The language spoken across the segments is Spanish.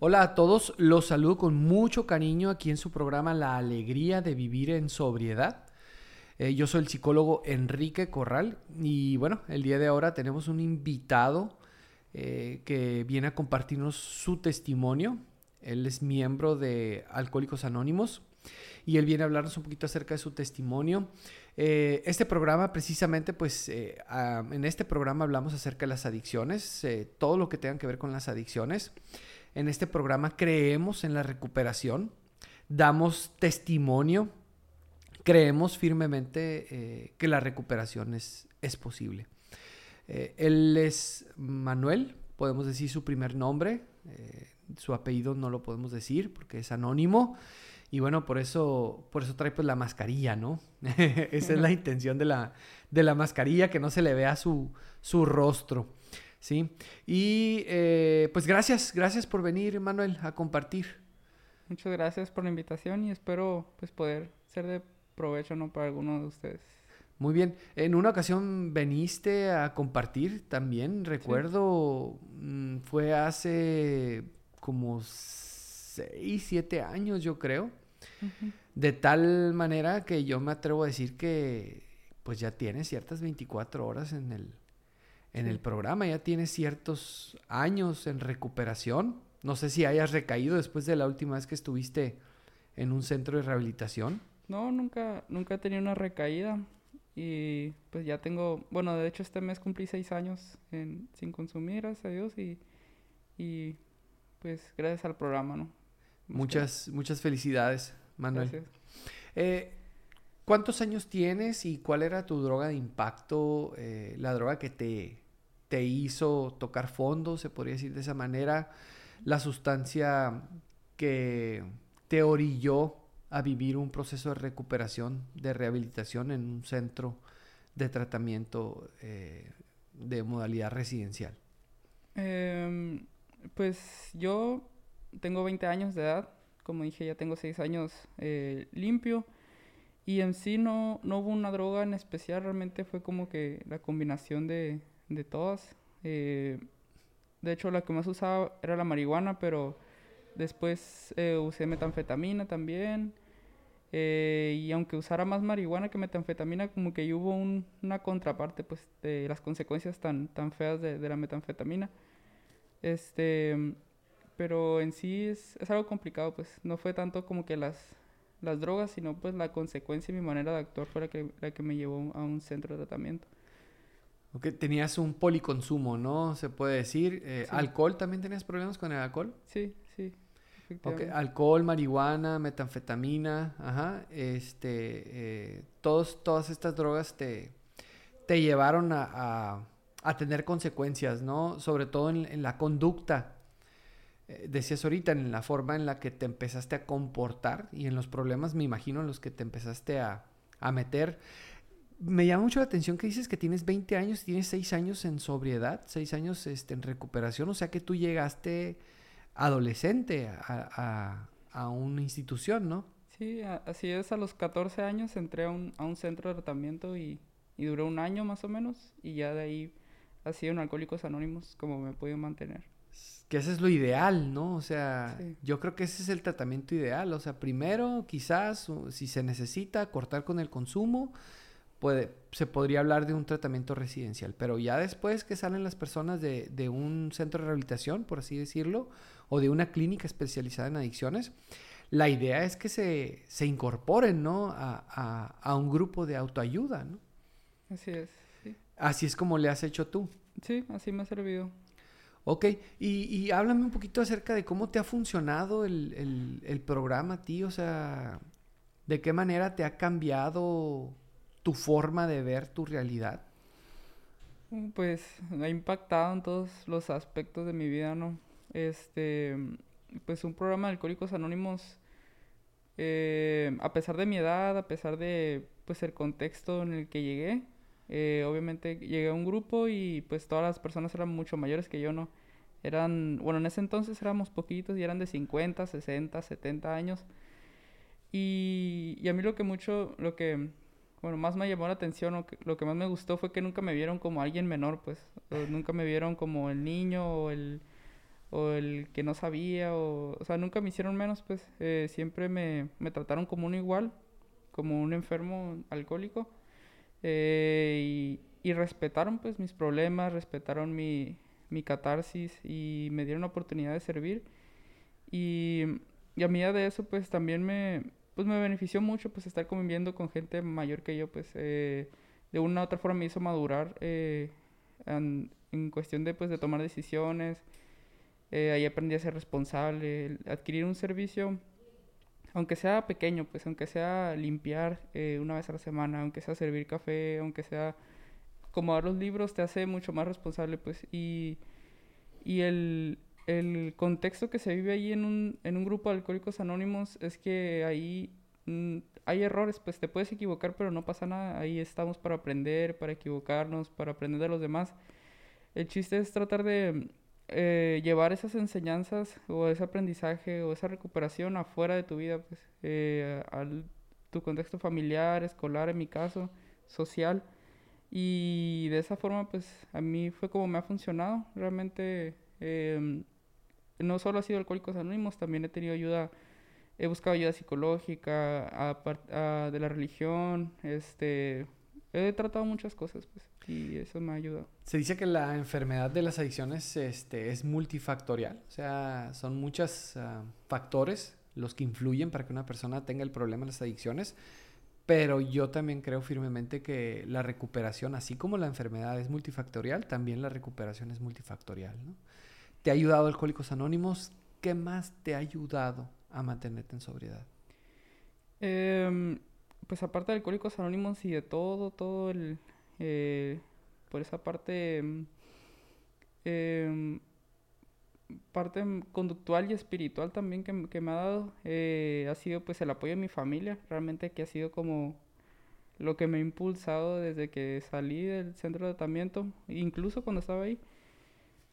Hola a todos, los saludo con mucho cariño aquí en su programa La Alegría de Vivir en Sobriedad. Eh, yo soy el psicólogo Enrique Corral y bueno, el día de ahora tenemos un invitado eh, que viene a compartirnos su testimonio. Él es miembro de Alcohólicos Anónimos y él viene a hablarnos un poquito acerca de su testimonio. Eh, este programa precisamente, pues en este programa hablamos acerca de las adicciones, todo lo que tenga que ver con las adicciones. En este programa creemos en la recuperación, damos testimonio, creemos firmemente eh, que la recuperación es, es posible. Eh, él es Manuel, podemos decir su primer nombre, eh, su apellido no lo podemos decir porque es anónimo. Y bueno, por eso, por eso trae pues la mascarilla, ¿no? Esa es la intención de la, de la mascarilla, que no se le vea su, su rostro. ¿Sí? Y eh, pues gracias, gracias por venir, Manuel, a compartir. Muchas gracias por la invitación y espero pues poder ser de provecho ¿no? para alguno de ustedes. Muy bien. En una ocasión veniste a compartir también, recuerdo, mm, fue hace como seis, siete años, yo creo. De tal manera que yo me atrevo a decir que pues ya tienes ciertas 24 horas en el, en el programa, ya tienes ciertos años en recuperación. No sé si hayas recaído después de la última vez que estuviste en un centro de rehabilitación. No, nunca, nunca he tenido una recaída. Y pues ya tengo, bueno, de hecho este mes cumplí seis años sin consumir, gracias a Dios. Y, y pues gracias al programa, ¿no? muchas, muchas felicidades, Manuel. Gracias. Eh, ¿Cuántos años tienes y cuál era tu droga de impacto, eh, la droga que te, te hizo tocar fondo, se podría decir de esa manera, la sustancia que te orilló a vivir un proceso de recuperación, de rehabilitación en un centro de tratamiento eh, de modalidad residencial? Em, pues yo tengo 20 años de edad, como dije, ya tengo 6 años eh, limpio. Y en sí no, no hubo una droga en especial, realmente fue como que la combinación de, de todas. Eh, de hecho, la que más usaba era la marihuana, pero después eh, usé metanfetamina también. Eh, y aunque usara más marihuana que metanfetamina, como que hubo una contraparte pues, de las consecuencias tan, tan feas de, de la metanfetamina. Este, pero en sí es, es, algo complicado, pues no fue tanto como que las, las drogas, sino pues la consecuencia y mi manera de actuar fue la que, la que me llevó a un centro de tratamiento. Ok, tenías un policonsumo, ¿no? Se puede decir. Eh, ¿Alcohol? ¿También tenías problemas con el alcohol? Sí, sí. Ok, alcohol, marihuana, metanfetamina, ajá. Este, eh, todos, todas estas drogas te, te llevaron a, a, tener consecuencias, ¿no? Sobre todo en, en la conducta. Eh, decías ahorita, en la forma en la que te empezaste a comportar y en los problemas, me imagino, en los que te empezaste a, a meter me llama mucho la atención que dices que tienes 20 años, tienes 6 años en sobriedad, 6 años este, en recuperación, o sea que tú llegaste adolescente a, a, una institución, ¿no? Sí, así es, a los 14 años entré a un, a un centro de tratamiento y, y, duró un año más o menos y ya de ahí así en Alcohólicos Anónimos como me he podido mantener. Que ese es lo ideal, ¿no? O sea, yo creo que ese es el tratamiento ideal. O sea, primero, quizás, si se necesita, cortar con el consumo, puede, se podría hablar de un tratamiento residencial, pero ya después que salen las personas de, de, un centro de rehabilitación, por así decirlo, o de una clínica especializada en adicciones, la idea es que se, se incorporen ¿no? a, a, a, un grupo de autoayuda. ¿no? Así es. Sí. Así es como le has hecho tú. Sí, así me ha servido. Ok, y, y háblame un poquito acerca de cómo te ha funcionado el, el, el programa a ti, o sea, de qué manera te ha cambiado tu forma de ver tu realidad? Pues ha impactado en todos los aspectos de mi vida, ¿no? Este, pues un programa de Alcohólicos Anónimos, eh, a pesar de mi edad, a pesar de pues el contexto en el que llegué, eh, obviamente llegué a un grupo y pues todas las personas eran mucho mayores que yo, ¿no? Eran, bueno, en ese entonces éramos poquitos y eran de 50, 60, 70 años. Y, y a mí lo que mucho, lo que bueno, más me llamó la atención o lo que más me gustó fue que nunca me vieron como alguien menor, pues. nunca me vieron como el niño o el, o el que no sabía, o, o sea, nunca me hicieron menos, pues eh, siempre me, me trataron como un igual, como un enfermo alcohólico, eh, y, y respetaron pues mis problemas, respetaron mi, mi catarsis y me dieron la oportunidad de servir. Y, y a medida de eso pues también me, pues, me benefició mucho pues estar conviviendo con gente mayor que yo, pues eh, de una u otra forma me hizo madurar eh, en, en cuestión de pues de tomar decisiones. Eh, ahí aprendí a ser responsable, adquirir un servicio, aunque sea pequeño, pues aunque sea limpiar eh, una vez a la semana, aunque sea servir café, aunque sea acomodar los libros, te hace mucho más responsable, pues. Y, y el, el contexto que se vive ahí en un, en un grupo de alcohólicos anónimos es que ahí mm, hay errores, pues te puedes equivocar, pero no pasa nada. Ahí estamos para aprender, para equivocarnos, para aprender de los demás. El chiste es tratar de eh, llevar esas enseñanzas o ese aprendizaje o esa recuperación afuera de tu vida, pues, eh, al tu contexto familiar, escolar, en mi caso, social. Y de esa forma, pues, a mí fue como me ha funcionado. Realmente, em, no solo ha sido Alcohólicos Anónimos, también he tenido ayuda, he buscado ayuda psicológica, a a- de la religión, este, he tratado muchas cosas, pues, y eso me ha ayudado. Se dice que la enfermedad de las adicciones este, es multifactorial, o sea, son muchos ah, factores los que influyen para que una persona tenga el problema de las adicciones, pero yo también creo firmemente que la recuperación, así como la enfermedad es multifactorial, también la recuperación es multifactorial, ¿no? ¿Te ha ayudado Alcohólicos Anónimos? ¿Qué más te ha ayudado a mantenerte en sobriedad? Em, pues aparte de Alcohólicos Anónimos y de todo, todo el... eh, por esa parte... em, parte conductual y espiritual también que me ha dado eh, ha sido pues el apoyo de mi familia, realmente que ha sido como lo que me ha impulsado desde que salí del centro de tratamiento, incluso cuando estaba ahí.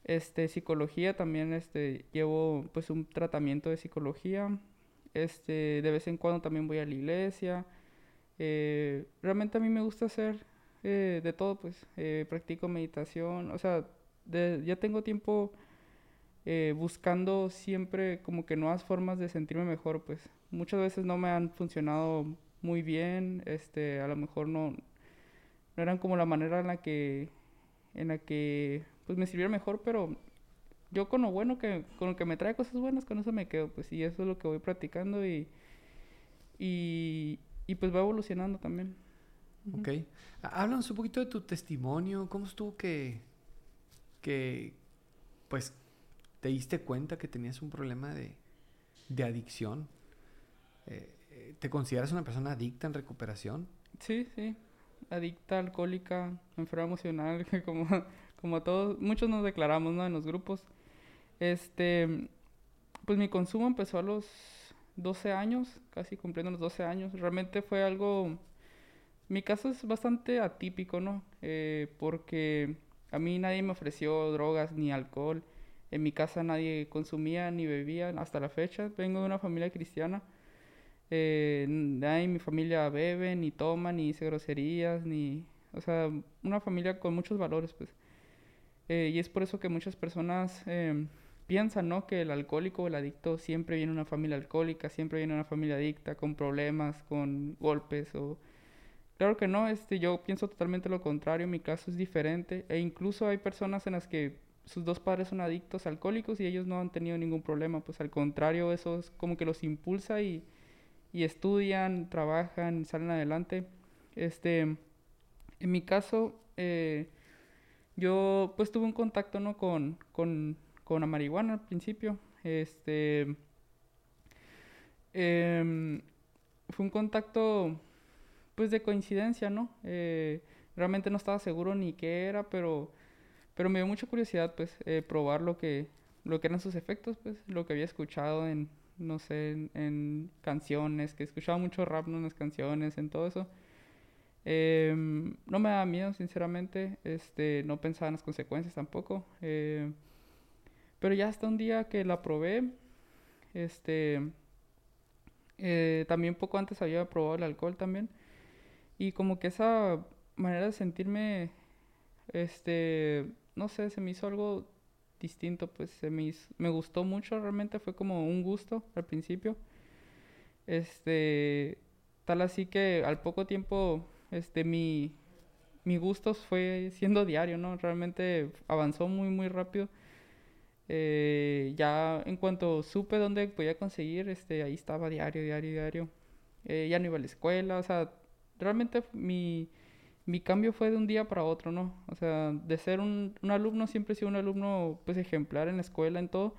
Este, psicología también, este, llevo pues un tratamiento de psicología. Este, de vez en cuando también voy a la iglesia. Eh, realmente a mí me gusta hacer eh, de todo, pues, eh, practico meditación. O sea, ya tengo tiempo buscando siempre como que nuevas formas de sentirme mejor, pues. Muchas veces no me han funcionado muy bien, este, a lo mejor no, no eran como la manera en la que, en la que, pues me sirviera mejor, pero yo con lo bueno que, con lo que me trae cosas buenas, con eso me quedo, pues, y eso es lo que voy practicando y, y, y pues va evolucionando también. Ok. Há- Háblanos un poquito de tu testimonio. ¿Cómo estuvo que, que, pues, te diste cuenta que tenías un problema de, de adicción? Eh, eh, ¿te consideras una persona adicta en recuperación? Sí, sí. Adicta, alcohólica, enferma emocional, que como, como todos, muchos nos declaramos, ¿no? En los grupos. Este, pues mi consumo empezó a los 12 años, casi cumpliendo los 12 años. Realmente fue algo, mi caso es bastante atípico, ¿no? Eh, porque a mí nadie me ofreció drogas ni alcohol. En mi casa nadie consumía ni bebía hasta la fecha. Vengo de una familia cristiana. Eh, nadie en mi familia bebe, ni toma, ni dice groserías, ni... O sea, una familia con muchos valores, pues. Eh, y es por eso que muchas personas em, piensan, ¿no? Que el alcohólico o el adicto siempre viene de una familia alcohólica, siempre viene de una familia adicta, con problemas, con golpes o... Claro que no, este, yo pienso totalmente lo contrario, mi caso es diferente e incluso hay personas en las que sus dos padres son adictos alcohólicos y ellos no han tenido ningún problema, pues al contrario, eso es como que los impulsa y, y estudian, trabajan, salen adelante. Este, en mi caso, eh, yo pues tuve un contacto, ¿no? Con, con, con marihuana al principio. Este, em, fue un contacto pues de coincidencia, ¿no? Eh, realmente no estaba seguro ni qué era, pero, pero me dio mucha curiosidad, pues, eh, probar lo que, lo que eran sus efectos, pues, lo que había escuchado en, no sé, en, en canciones, que escuchaba mucho rap, ¿no? En las canciones, en todo eso. Em, no me daba miedo, sinceramente, este, no pensaba en las consecuencias tampoco. eh, pero ya hasta un día que la probé, este, eh, también poco antes había probado el alcohol también. Y como que esa manera de sentirme, este, no sé, se me hizo algo distinto, pues se me, me gustó mucho, realmente fue como un gusto al principio. Este, tal así que al poco tiempo, este, mi, mi gusto fue siendo diario, ¿no? Realmente avanzó muy, muy rápido. Eh, ya en cuanto supe dónde podía conseguir, este, ahí estaba diario, diario, diario. Eh, ya no iba a la escuela, o sea, realmente mi, mi cambio fue de un día para otro, ¿no? O sea, de ser un, un alumno, siempre he sido un alumno, pues, ejemplar en la escuela, en todo.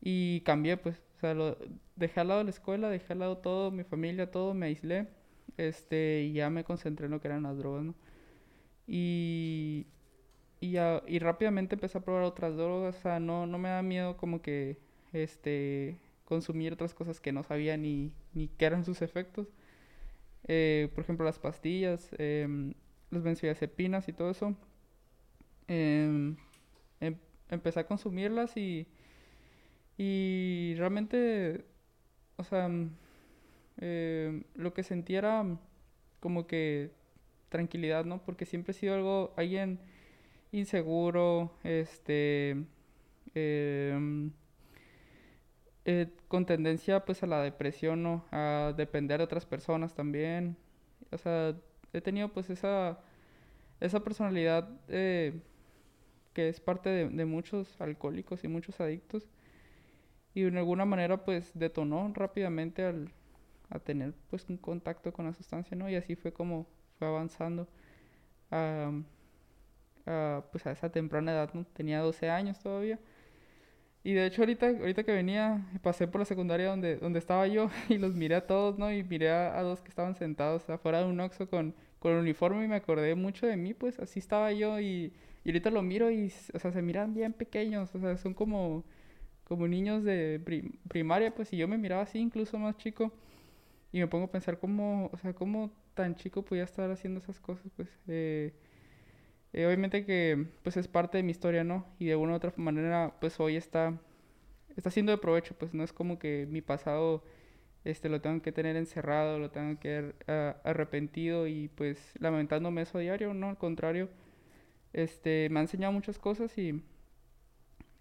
Y cambié, pues, o sea, lo, dejé al lado la escuela, dejé al lado todo, mi familia, todo, me aislé. Este, y ya me concentré en lo que eran las drogas, ¿no? Y, y, ya, y rápidamente empecé a probar otras drogas, o sea, no, no me da miedo como que, este, consumir otras cosas que no sabía ni, ni qué eran sus efectos. Eh, por ejemplo, las pastillas, eh, las benzodiazepinas y todo eso. Em, em, empecé a consumirlas y, y realmente, o sea, em, lo que sentía era como que tranquilidad, ¿no? Porque siempre he sido algo, alguien inseguro, este, eh, con tendencia pues a la depresión, ¿no? A depender de otras personas también. O sea, he tenido pues esa, esa personalidad eh, que es parte de, muchos alcohólicos y muchos adictos. Y de alguna manera pues detonó rápidamente al, a tener pues un contacto con la sustancia, ¿no? Y así fue como fue avanzando a, a pues a esa temprana edad, ¿no? Tenía 12 años todavía. Y de hecho ahorita, ahorita que venía, pasé por la secundaria donde, donde estaba yo y los miré a todos, ¿no? Y miré a, dos que estaban sentados afuera de un oxo con, con uniforme y me acordé mucho de mí, pues así estaba yo y, y ahorita lo miro y, o sea, se miran bien pequeños, o sea, son como, como niños de primaria, pues y yo me miraba así, incluso más chico, y me pongo a pensar cómo, o sea, cómo tan chico podía estar haciendo esas cosas, pues, eh, eh, obviamente que pues es parte de mi historia, ¿no? Y de una u otra manera pues hoy está, está siendo de provecho, pues no es como que mi pasado este, lo tengo que tener encerrado, lo tengo que haber ah, arrepentido y pues lamentándome eso a diario, ¿no? Al contrario, este, me ha enseñado muchas cosas y,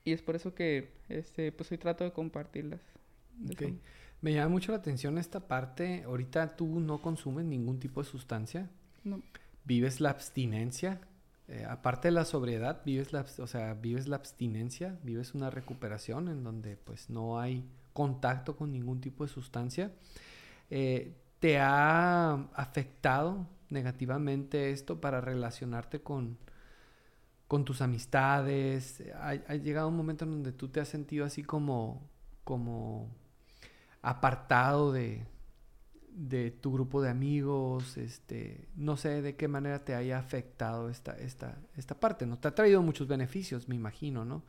y es por eso que este, pues hoy trato de compartirlas. Okay. Me llama mucho la atención esta parte. Ahorita tú no consumes ningún tipo de sustancia. No. Vives la abstinencia. Eh, aparte de la sobriedad, vives la, o sea, vives la abstinencia, vives una recuperación en donde pues no hay contacto con ningún tipo de sustancia. Eh, ¿Te ha afectado negativamente esto para relacionarte con, con tus amistades? ¿Ha, ¿Ha, llegado un momento en donde tú te has sentido así como, como apartado de, de tu grupo de amigos, este, no sé de qué manera te haya afectado esta, esta, esta parte, ¿no? Te ha traído muchos beneficios, me imagino, ¿no?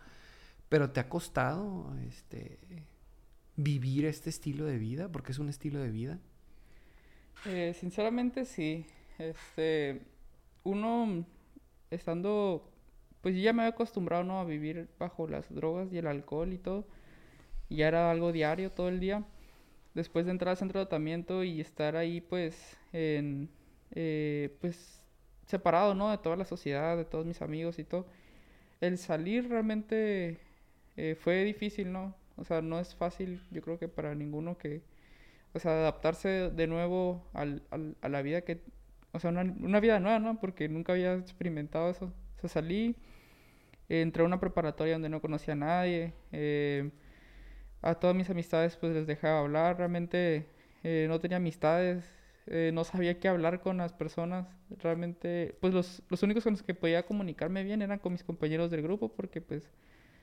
Pero te ha costado este, vivir este estilo de vida, porque es un estilo de vida. Eh, sinceramente sí. Este, uno estando, pues yo ya me había acostumbrado ¿no? a vivir bajo las drogas y el alcohol y todo. Y ya era algo diario todo el día después de entrar al centro de tratamiento y estar ahí pues en eh, pues separado no de toda la sociedad de todos mis amigos y todo. El salir realmente eh, fue difícil no o sea no es fácil yo creo que para ninguno que o sea adaptarse de nuevo al, a la vida que o sea una, una, vida nueva no porque nunca había experimentado eso. O sea salí entré a una preparatoria donde no conocía a nadie eh, a todas mis amistades pues les dejaba hablar, realmente eh, no tenía amistades, eh, no sabía qué hablar con las personas, realmente pues los, los, únicos con los que podía comunicarme bien eran con mis compañeros del grupo porque pues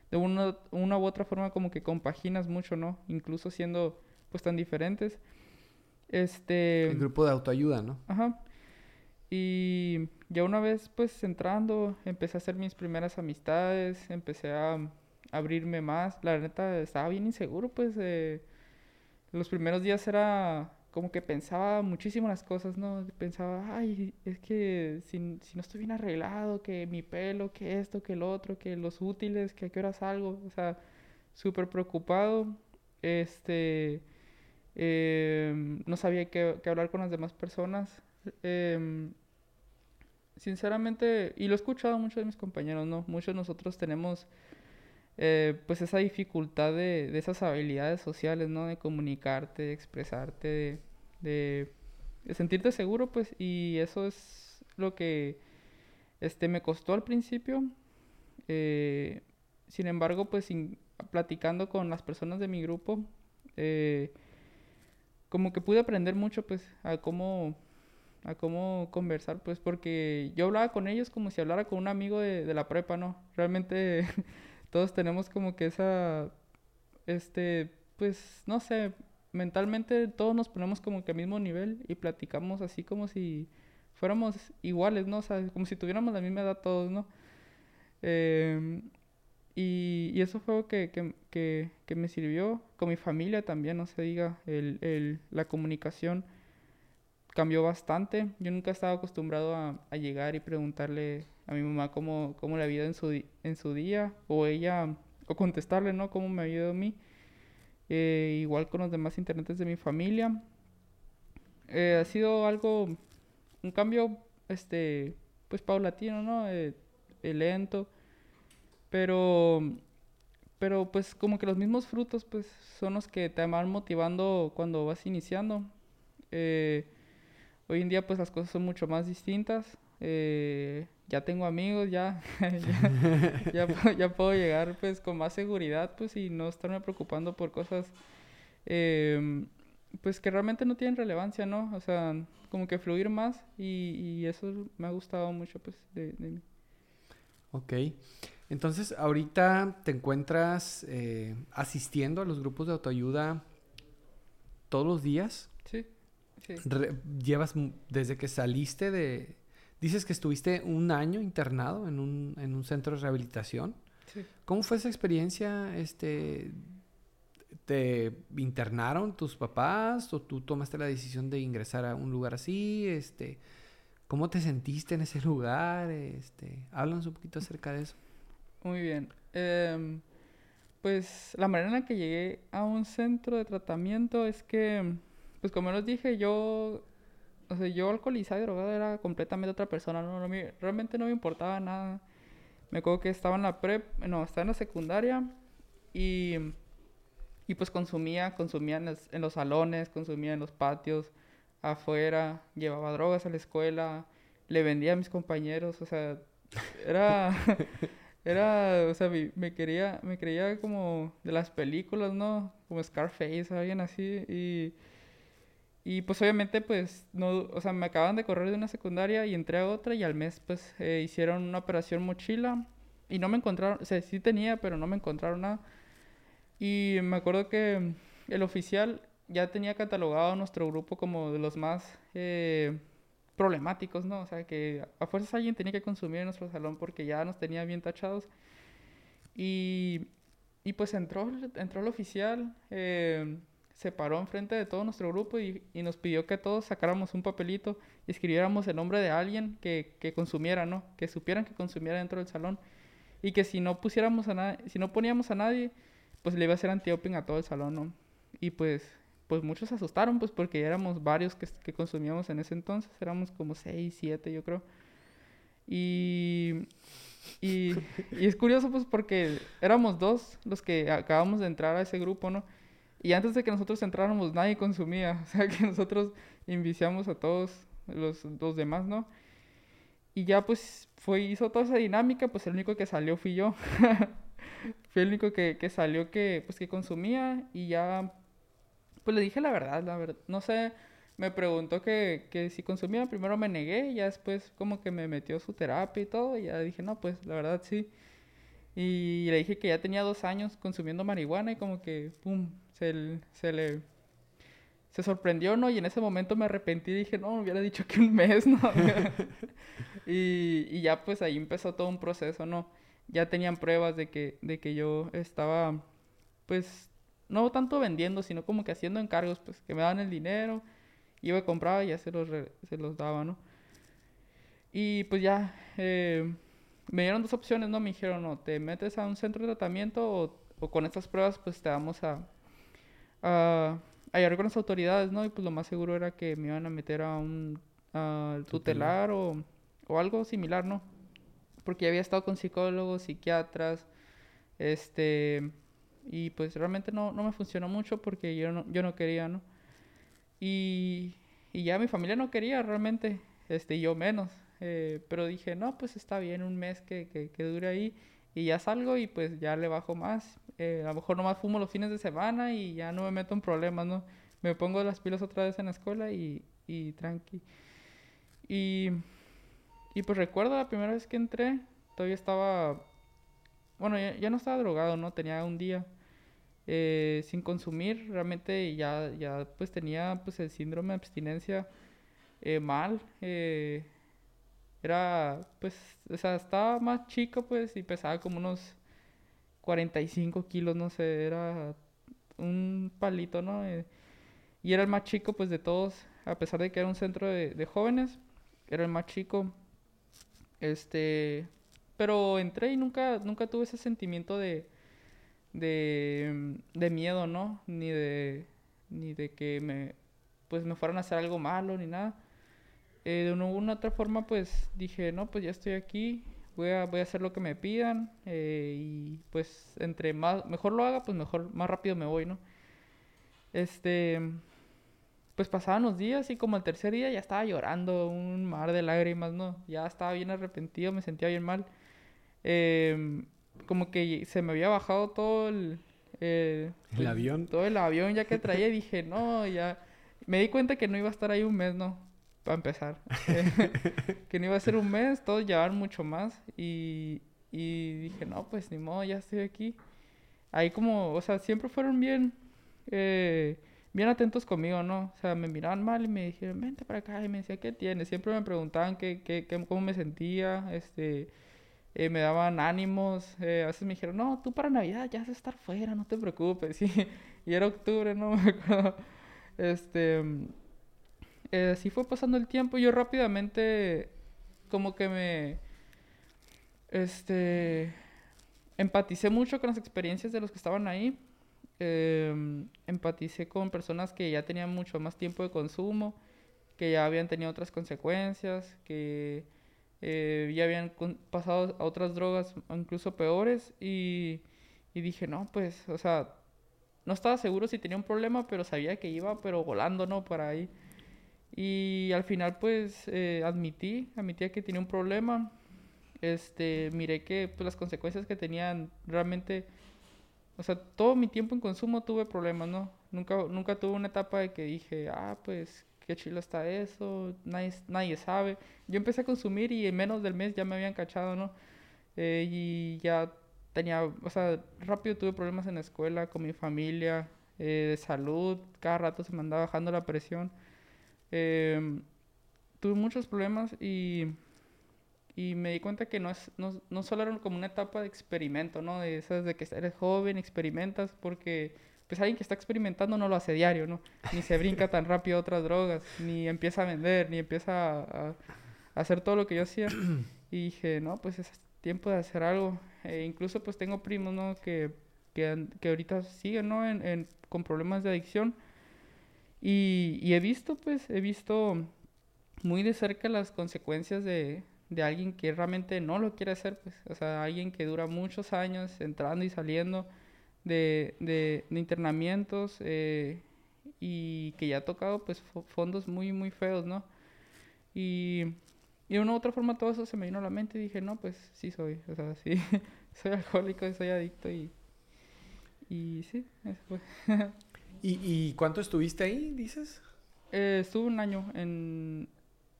de una, una u otra forma como que compaginas mucho, ¿no? Incluso siendo pues tan diferentes. Este... El grupo de autoayuda, ¿no? Ajá. Y ya una vez pues entrando, empecé a hacer mis primeras amistades, empecé a abrirme más. La neta estaba bien inseguro, pues eh, los primeros días era como que pensaba muchísimo las cosas, ¿no? Pensaba, ay, es que si, si no estoy bien arreglado, que mi pelo, que esto, que el otro, que los útiles, que a qué hora salgo, o sea, súper preocupado. Este, em, no sabía qué, qué, hablar con las demás personas. Eh, sinceramente, y lo he escuchado mucho de mis compañeros, ¿no? Muchos de nosotros tenemos eh, pues esa dificultad de, de, esas habilidades sociales, ¿no? De comunicarte, de expresarte, de, sentirte seguro, pues, y eso es lo que este, me costó al principio. Eh, sin embargo, pues, platicando con las personas de mi grupo, eh, como que pude aprender mucho, pues, a cómo, a cómo conversar, pues, porque yo hablaba con ellos como si hablara con un amigo de, de la prepa, ¿no? Realmente todos tenemos como que esa, este, pues, no sé, mentalmente todos nos ponemos como que al mismo nivel y platicamos así como si fuéramos iguales, ¿no? O sea, como si tuviéramos la misma edad todos, ¿no? Eh, y, y, eso fue algo que, que, que, que, me sirvió con mi familia también, no se diga, el, el, la comunicación cambió bastante. Yo nunca estaba acostumbrado a, a llegar y preguntarle a mi mamá cómo, cómo había ido en su, en su día, o ella, o contestarle, ¿no? Cómo me había ido a mí. Eh, igual con los demás integrantes de mi familia. Eh, ha sido algo, un cambio, este, pues paulatino, ¿no? Eh, lento. Pero, pero pues como que los mismos frutos, pues son los que te van motivando cuando vas iniciando. Hoy en día, pues las cosas son mucho más distintas. Eh, ya tengo amigos, ya, ya, puedo llegar pues con más seguridad pues y no estarme preocupando por cosas eh, pues que realmente no tienen relevancia, ¿no? O sea, como que fluir más y, eso me ha gustado mucho pues de, de mí. Ok. Entonces, ahorita te encuentras eh, asistiendo a los grupos de autoayuda todos los días. Sí. llevas desde que saliste de, Dices que estuviste un año internado en un, en un centro de rehabilitación. Sí. ¿Cómo fue esa experiencia? Este, ¿Te internaron tus papás o tú tomaste la decisión de ingresar a un lugar así? Este, ¿Cómo te sentiste en ese lugar? Este, háblanos un poquito acerca de eso. Muy bien. Eh, pues la manera en la que llegué a un centro de tratamiento es que, pues como les dije, yo o sea, yo alcoholizado y drogado era completamente otra persona, no, no me, realmente no me importaba nada. Me acuerdo que estaba en la prep, no, estaba en la secundaria y, y pues consumía, consumía en los, en los salones, consumía en los patios, afuera, llevaba drogas a la escuela, le vendía a mis compañeros, o sea, era, era, o sea, me, quería, me creía como de las películas, ¿no? Como Scarface, alguien así, y y pues obviamente pues no, o sea, me acaban de correr de una secundaria y entré a otra y al mes pues eh, hicieron una operación mochila y no me encontraron, o sea, sí tenía, pero no me encontraron nada. Y me acuerdo que el oficial ya tenía catalogado a nuestro grupo como de los más eh, problemáticos, ¿no? O sea, que a fuerzas alguien tenía que consumir en nuestro salón porque ya nos tenía bien tachados. Y, y pues entró, entró el oficial. Eh, se paró enfrente de todo nuestro grupo y, y, nos pidió que todos sacáramos un papelito y escribiéramos el nombre de alguien que, que consumiera, ¿no? Que supieran que consumiera dentro del salón. Y que si no pusiéramos a nadie, si no poníamos a nadie, pues le iba a hacer anti-doping a todo el salón, ¿no? Y pues, pues muchos asustaron, pues porque éramos varios que, que consumíamos en ese entonces, éramos como seis, siete, yo creo. Y, y, y es curioso, pues porque éramos dos los que acabamos de entrar a ese grupo, ¿no? Y antes de que nosotros entráramos, nadie consumía. O sea, que nosotros inviciamos a todos los, los demás, ¿no? Y ya pues fue, hizo toda esa dinámica, pues el único que salió fui yo. fui el único que, que, salió que, pues, que consumía y ya, pues le dije la verdad, la verdad. No sé, me preguntó que, que si consumía, primero me negué y ya después como que me metió su terapia y todo y ya dije, no, pues la verdad sí. Y le dije que ya tenía dos años consumiendo marihuana y como que, ¡pum!, se, le se sorprendió, ¿no? Y en ese momento me arrepentí y dije, no, me hubiera dicho que un mes, ¿no? y, y, ya pues ahí empezó todo un proceso, ¿no? Ya tenían pruebas de que, de que yo estaba, pues, no tanto vendiendo, sino como que haciendo encargos, pues, que me daban el dinero, iba y compraba y ya se los, se los daba, ¿no? Y pues ya, eh, me dieron dos opciones, ¿no? Me dijeron, no, te metes a un centro de tratamiento o, o con estas pruebas, pues, te vamos a a, a con las autoridades, ¿no? Y pues lo más seguro era que me iban a meter a un a tutelar o, o algo similar, ¿no? Porque había estado con psicólogos, psiquiatras, Este, y pues realmente no, no me funcionó mucho porque yo no, yo no quería, ¿no? Y, y ya mi familia no quería realmente, este, yo menos. Eh, pero dije, no, pues está bien, un mes que, que, dure ahí. Y ya salgo y pues ya le bajo más. Eh, a lo mejor nomás fumo los fines de semana y ya no me meto en problemas, ¿no? Me pongo las pilas otra vez en la escuela y, y tranqui. Y, y pues recuerdo la primera vez que entré, todavía estaba, bueno, ya, ya no estaba drogado, ¿no? Tenía un día. Eh, sin consumir, realmente ya, ya pues tenía pues el síndrome de abstinencia eh, mal. Era pues, o sea, estaba más chico pues y pesaba como unos 45 kilos, no sé, era un palito, ¿no? Y era el más chico pues de todos, a pesar de que era un centro de, de jóvenes, era el más chico. Este, pero entré y nunca, nunca tuve ese sentimiento de de, de miedo, ¿no? Ni de, ni de que me, pues me fueran a hacer algo malo, ni nada. Eh, de una u otra forma, pues dije, no, pues ya estoy aquí, voy a, voy a hacer lo que me pidan eh, y pues entre más, mejor lo haga, pues mejor, más rápido me voy, ¿no? Este, pues pasaban los días y como el tercer día ya estaba llorando, un mar de lágrimas, ¿no? Ya estaba bien arrepentido, me sentía bien mal. Eh, como que se me había bajado todo el... el avión. Todo el avión ya que traía y dije, no, ya... Me di cuenta que no iba a estar ahí un mes, ¿no? Para empezar. que no iba a ser un mes, todos llevaban mucho más. Y, y dije, no, pues ni modo, ya estoy aquí. Ahí como, o sea, siempre fueron bien, eh, bien atentos conmigo, ¿no? O sea, me miraban mal y me dijeron, vente para acá. Y me decía, ¿qué tienes? Siempre me preguntaban qué, qué, qué, cómo me sentía, este eh, me daban ánimos. Eh, a veces me dijeron, no, tú para Navidad ya vas a estar fuera, no te preocupes. Y, y era octubre, no me acuerdo. Este, eh, así fue pasando el tiempo. Yo rápidamente, como que me, este, empaticé mucho con las experiencias de los que estaban ahí. Eh, empaticé con personas que ya tenían mucho más tiempo de consumo, que ya habían tenido otras consecuencias, que eh, ya habían pasado a otras drogas incluso peores y, y, dije, no, pues, o sea, no estaba seguro si tenía un problema, pero sabía que iba, pero volando, ¿no? Por ahí. Y al final, pues, eh, admití, que tenía un problema. Este, miré que pues, las consecuencias que tenían realmente, o sea, todo mi tiempo en consumo tuve problemas, ¿no? Nunca, nunca tuve una etapa de que dije, ah, pues, qué chilo está eso, nadie, nadie sabe. Yo empecé a consumir y en menos del mes ya me habían cachado, ¿no? Eh, y ya tenía, o sea, rápido tuve problemas en la escuela, con mi familia, eh, de salud, cada rato se me andaba bajando la presión. Eh, tuve muchos problemas y, y me di cuenta que no, es, no, no solo era como una etapa de experimento, ¿no? De esas de que eres joven, experimentas, porque pues alguien que está experimentando no lo hace diario, ¿no? Ni se brinca tan rápido otras drogas, ni empieza a vender, ni empieza a, hacer todo lo que yo hacía. Y dije, no, pues es tiempo de hacer algo. E incluso pues tengo primos, ¿no? Que, que, que ahorita siguen, ¿no? En, con problemas de adicción. Y, he visto, pues, he visto muy de cerca las consecuencias de, de alguien que realmente no lo quiere hacer, pues. O sea, alguien que dura muchos años entrando y saliendo de, de, de internamientos eh, y que ya ha tocado pues fondos muy muy feos, ¿no? Y, y de una u otra forma todo eso se me vino a la mente y dije, no, pues sí soy, o sea, sí, soy alcohólico, soy adicto y, y sí, eso fue. ¿Y, ¿Y cuánto estuviste ahí, dices? Eh, estuve un año en...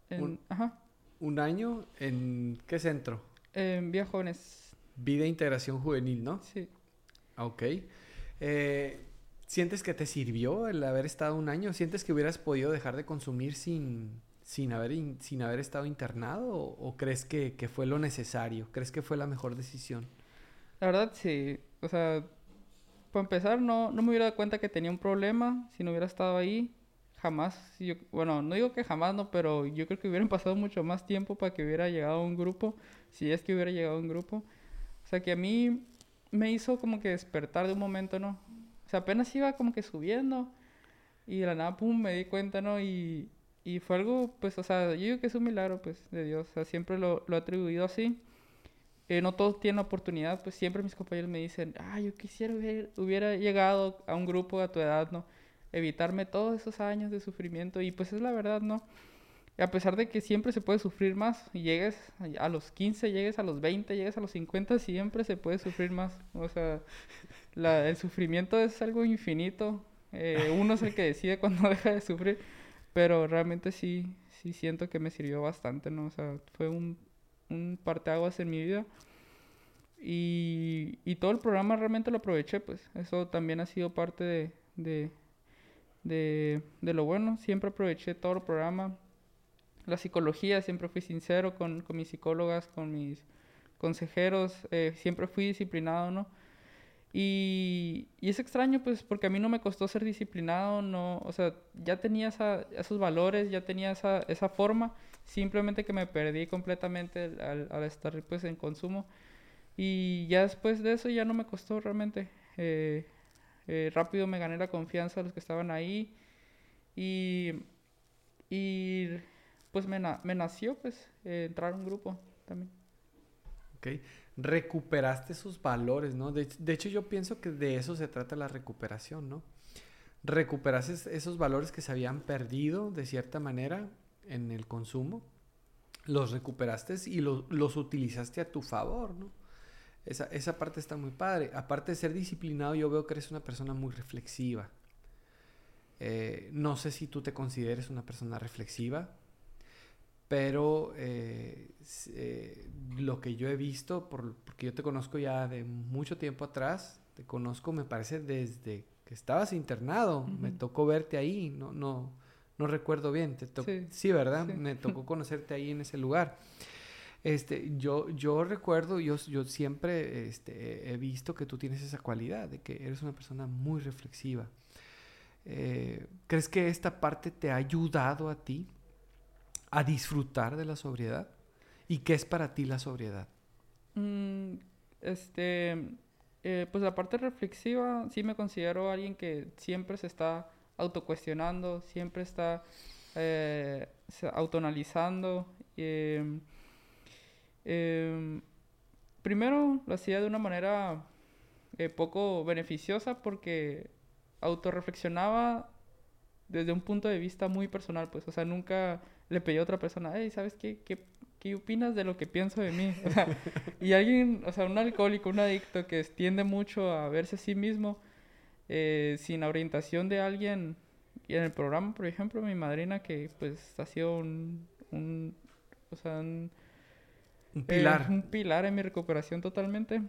en un, ajá. ¿Un año en qué centro? En Vía Jóvenes. Vida e Integración Juvenil, ¿no? Sí. Ok. Eh, ¿Sientes que te sirvió el haber estado un año? ¿Sientes que hubieras podido dejar de consumir sin, sin, haber, in, sin haber estado internado? ¿O, o crees que, que, fue lo necesario? ¿Crees que fue la mejor decisión? La verdad, sí. O sea, para empezar, no, no me hubiera dado cuenta que tenía un problema si no hubiera estado ahí. Jamás, yo, bueno, no digo que jamás, no, pero yo creo que hubieran pasado mucho más tiempo para que hubiera llegado a un grupo, si es que hubiera llegado a un grupo. O sea, que a mí me hizo como que despertar de un momento, ¿no? O sea, apenas iba como que subiendo y de la nada, pum, me di cuenta, ¿no? Y, y fue algo, pues, o sea, yo digo que es un milagro, pues, de Dios. O sea, siempre lo, lo he atribuido así. Eh, no todos tienen oportunidad, pues siempre mis compañeros me dicen, ah, yo quisiera hubiera, hubiera llegado a un grupo a tu edad, ¿no? Evitarme todos esos años de sufrimiento y pues es la verdad, ¿no? a pesar de que siempre se puede sufrir más, llegues a los 15, llegues a los 20, llegues a los 50, siempre se puede sufrir más. O sea, el sufrimiento es algo infinito. Eh, uno es el que decide cuando deja de sufrir, pero realmente sí, sí siento que me sirvió bastante, ¿no? O sea, fue un, un parteaguas en mi vida. Y, y, todo el programa realmente lo aproveché, pues eso también ha sido parte de, de, de, lo bueno. Siempre aproveché todo el programa la psicología, siempre fui sincero con, con mis psicólogas, con mis consejeros, eh, siempre fui disciplinado, ¿no? Y, y, es extraño, pues, porque a mí no me costó ser disciplinado, no, o sea, ya tenía esa, esos valores, ya tenía esa, esa forma, simplemente que me perdí completamente al, al, estar, pues, en consumo. Y ya después de eso ya no me costó realmente. Eh, eh, rápido me gané la confianza de los que estaban ahí. Y, y pues me, me nació pues eh, entrar a un grupo también. Ok, recuperaste esos valores, ¿no? De, de, hecho yo pienso que de eso se trata la recuperación, ¿no? Recuperaste esos valores que se habían perdido de cierta manera en el consumo, los recuperaste y los utilizaste a tu favor, ¿no? Esa, esa parte está muy padre. Aparte de ser disciplinado, yo veo que eres una persona muy reflexiva. Eh, no sé si tú te consideres una persona reflexiva, pero eh, eh, lo que yo he visto, por, porque yo te conozco ya de mucho tiempo atrás, te conozco me parece desde que estabas internado, me tocó verte ahí, no, no, no recuerdo bien, te sí. ¿verdad? Me tocó conocerte ahí en ese lugar. Este, yo, yo recuerdo, yo, yo siempre este, he visto que tú tienes esa cualidad, de que eres una persona muy reflexiva. Eh, ¿Crees que esta parte te ha ayudado a ti a disfrutar de la sobriedad? ¿Y qué es para ti la sobriedad? Mm, este, eh, pues la parte reflexiva, sí me considero alguien que siempre se está autocuestionando, siempre está eh, autoanalizando. Em, em, primero lo hacía de una manera eh, poco beneficiosa porque autorreflexionaba desde un punto de vista muy personal, pues, o sea, nunca le pedí a otra persona, hey, ¿sabes qué, qué, qué opinas de lo que pienso de mí? y alguien, o sea, un alcohólico, un adicto que tiende mucho a verse a sí mismo eh, sin orientación de alguien, y en el programa, por ejemplo, mi madrina, que pues ha sido un, un o sea, un, pilar. Eh, un pilar en mi recuperación totalmente.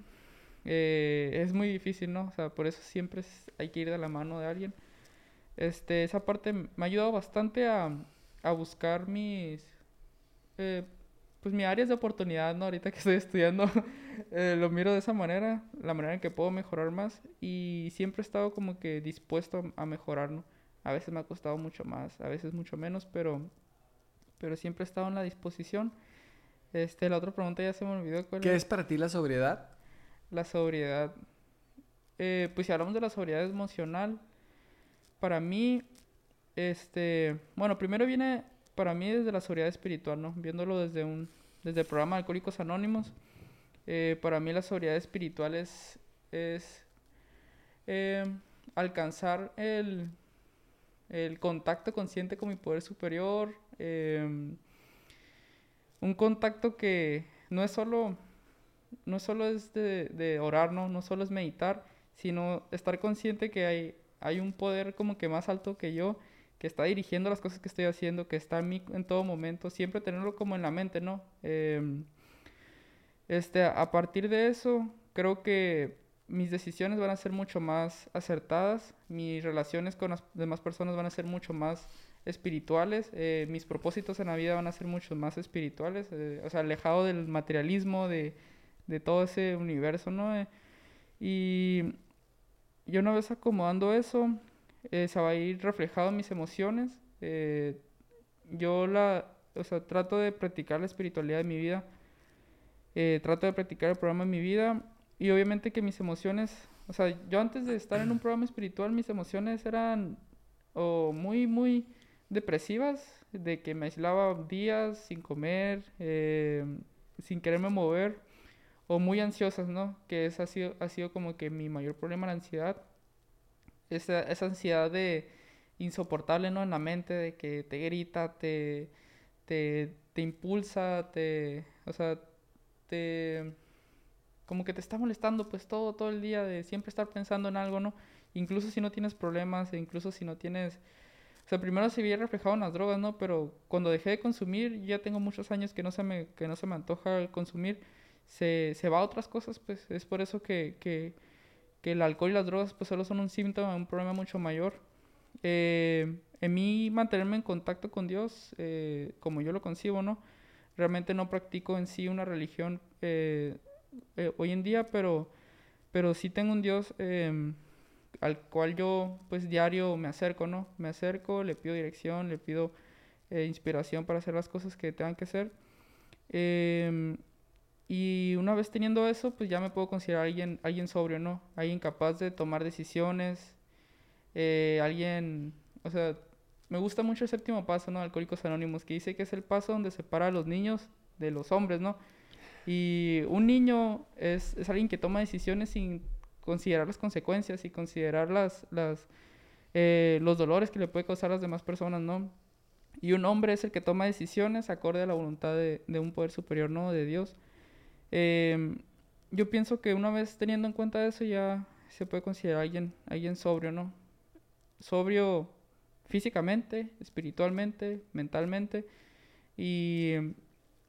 Eh, es muy difícil, ¿no? O sea, por eso siempre hay que ir de la mano de alguien. Este, esa parte me ha ayudado bastante a, a buscar mis, eh, pues mis áreas de oportunidad, ¿no? Ahorita que estoy estudiando, eh, lo miro de esa manera, la manera en que puedo mejorar más y siempre he estado como que dispuesto a mejorar, ¿no? A veces me ha costado mucho más, a veces mucho menos, pero, pero siempre he estado en la disposición. Este, la otra pregunta ya se me olvidó. ¿Qué es? es para ti la sobriedad? La sobriedad. Eh, pues si hablamos de la sobriedad emocional, para mí, este, bueno, primero viene para mí desde la sobriedad espiritual, ¿no? Viéndolo desde un, desde el programa Alcohólicos Anónimos, eh, para mí la sobriedad espiritual es, eh, alcanzar el, el contacto consciente con mi poder superior, em, un contacto que no es solo, no solo es de, de orar, ¿no? no solo es meditar, sino estar consciente que hay hay un poder como que más alto que yo, que está dirigiendo las cosas que estoy haciendo, que está en mí en todo momento, siempre tenerlo como en la mente, ¿no? Em, este, a partir de eso, creo que mis decisiones van a ser mucho más acertadas, mis relaciones con las demás personas van a ser mucho más espirituales, eh, mis propósitos en la vida van a ser mucho más espirituales, eh, o sea, alejado del materialismo, de, de todo ese universo, ¿no? Eh, y y una vez acomodando eso, eh, se va a ir reflejado en mis emociones. Eh, yo la, o sea, trato de practicar la espiritualidad de mi vida. Eh, trato de practicar el programa en mi vida. Y obviamente que mis emociones, o sea, yo antes de estar en un programa espiritual, mis emociones eran o muy, muy depresivas, de que me aislaba días sin comer, sin quererme mover o muy ansiosas, ¿no? Que esa ha sido, ha sido como que mi mayor problema, la ansiedad. Esa, esa ansiedad de insoportable, ¿no? En la mente, de que te grita, te, te, te impulsa, te, o sea, te, como que te está molestando pues todo, todo el día de siempre estar pensando en algo, ¿no? Incluso si no tienes problemas, e incluso si no tienes, o sea, primero se veía reflejado en las drogas, ¿no? Pero cuando dejé de consumir, ya tengo muchos años que no se me, que no se me antoja consumir, se, se va a otras cosas, pues es por eso que, que el alcohol y las drogas pues solo son un síntoma, un problema mucho mayor. Eh, en mí mantenerme en contacto con Dios, eh, como yo lo concibo, ¿no? Realmente no practico en sí una religión eh, eh, hoy en día, pero, pero sí tengo un Dios em, al cual yo pues diario me acerco, ¿no? Me acerco, le pido dirección, le pido inspiración para hacer las cosas que tengan que hacer. Y una vez teniendo eso, pues ya me puedo considerar alguien, alguien sobrio, ¿no? Alguien capaz de tomar decisiones, alguien, o sea, me gusta mucho el séptimo paso, ¿no? Alcohólicos Anónimos, que dice que es el paso donde separa a los niños de los hombres, ¿no? Y un niño es, es alguien que toma decisiones sin considerar las consecuencias y considerar las, las, eh, los dolores que le puede causar a las demás personas, ¿no? Y un hombre es el que toma decisiones acorde a la voluntad de, de un poder superior, ¿no? De Dios. Eh, yo pienso que una vez teniendo en cuenta eso ya se puede considerar alguien, alguien sobrio, ¿no? Sobrio físicamente, espiritualmente, mentalmente. Y,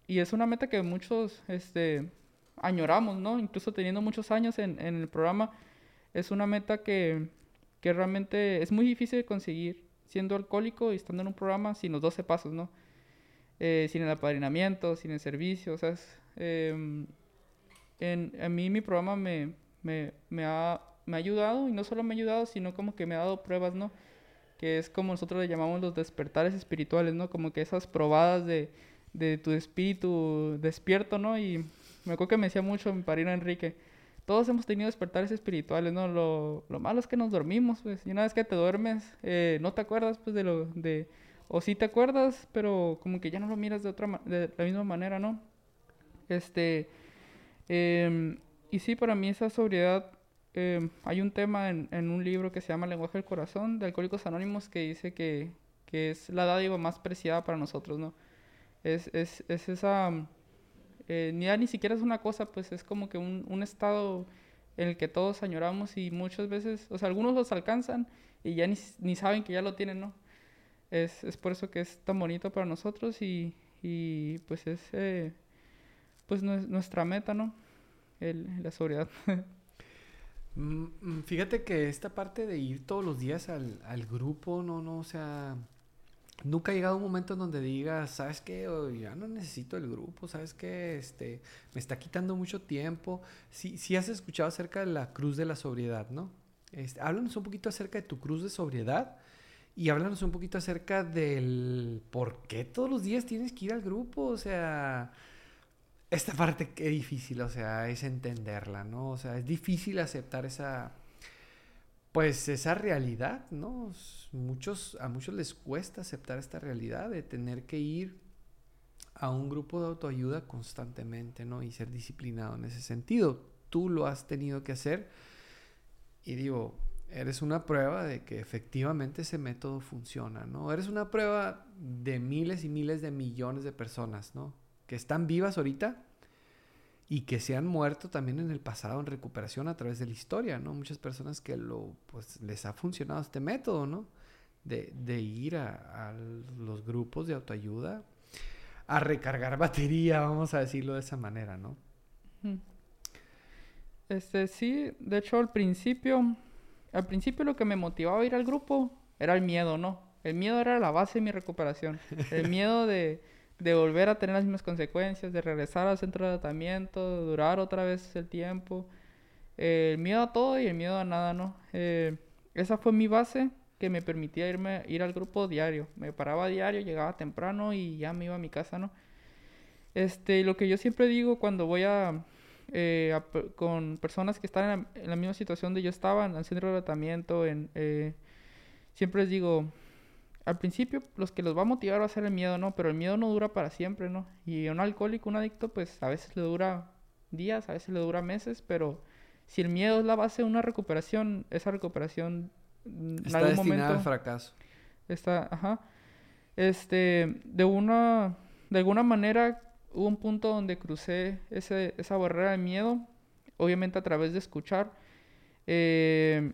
y, es una meta que muchos este, añoramos, ¿no? Incluso teniendo muchos años en, en el programa, es una meta que, que, realmente es muy difícil de conseguir siendo alcohólico y estando en un programa sin los 12 pasos, ¿no? Eh, sin el apadrinamiento, sin el servicio, o sea, em, en, a mí mi programa me, ha, ayudado y no solo me ha ayudado, sino como que me ha dado pruebas, ¿no? que es como nosotros le llamamos los despertares espirituales, ¿no? Como que esas probadas de, tu espíritu despierto, ¿no? Y me acuerdo que me decía mucho mi padrino Enrique, todos hemos tenido despertares espirituales, ¿no? Lo, lo malo es que nos dormimos, pues, y una vez que te duermes, eh, no te acuerdas, pues, de lo, de, o sí te acuerdas, pero como que ya no lo miras de otra, de la misma manera, ¿no? Este, eh, y sí, para mí esa sobriedad Em, hay un tema en, en, un libro que se llama Lenguaje del Corazón de Alcohólicos Anónimos que dice que, que es la dádiva más preciada para nosotros, ¿no? Es, es, es esa... Eh, ni, ni siquiera es una cosa, pues es como que un, un, estado en el que todos añoramos y muchas veces, o sea, algunos los alcanzan y ya ni, ni saben que ya lo tienen, ¿no? Es, es, por eso que es tan bonito para nosotros y, y pues es eh, pues nuestra meta, ¿no? El, la sobriedad. Mm, mm, fíjate que esta parte de ir todos los días al, al grupo, no, no, o sea, nunca ha llegado un momento en donde digas, ¿sabes qué? ya no necesito el grupo, ¿sabes qué? Este, me está quitando mucho tiempo. Sí, sí has escuchado acerca de la cruz de la sobriedad, ¿no? Este, háblanos un poquito acerca de tu cruz de sobriedad y háblanos un poquito acerca del por qué todos los días tienes que ir al grupo, o sea esta parte qué difícil, o sea, es entenderla, ¿no? O sea, es difícil aceptar esa, pues esa realidad, ¿no? Muchos, a muchos les cuesta aceptar esta realidad de tener que ir a un grupo de autoayuda constantemente, ¿no? Y ser disciplinado en ese sentido. Tú lo has tenido que hacer y digo, eres una prueba de que efectivamente ese método funciona, ¿no? Eres una prueba de miles y miles de millones de personas, ¿no? Que están vivas ahorita y que se han muerto también en el pasado en recuperación a través de la historia, ¿no? Muchas personas que lo, pues les ha funcionado este método, ¿no? De, de ir a, a, los grupos de autoayuda a recargar batería, vamos a decirlo de esa manera, ¿no? Este, sí, de hecho al principio, al principio lo que me motivaba a ir al grupo era el miedo, ¿no? El miedo era la base de mi recuperación. El miedo de de volver a tener las mismas consecuencias, de regresar al centro de tratamiento, de durar otra vez el tiempo. Eh, el miedo a todo y el miedo a nada, ¿no? Eh, esa fue mi base que me permitía irme, ir al grupo diario. Me paraba diario, llegaba temprano y ya me iba a mi casa, ¿no? Este, lo que yo siempre digo cuando voy a, eh, con personas que están en la, misma situación de yo estaba, en el centro de tratamiento, en, siempre les digo, al principio los que los va a motivar va a ser el miedo, ¿no? Pero el miedo no dura para siempre, ¿no? Y un alcohólico, un adicto, pues a veces le dura días, a veces le dura meses, pero si el miedo es la base de una recuperación, esa recuperación mm, está en algún destinada al fracaso. Está, ajá. Este, de una, de alguna manera hubo un punto donde crucé ese, esa barrera de miedo, obviamente a través de escuchar. Eh,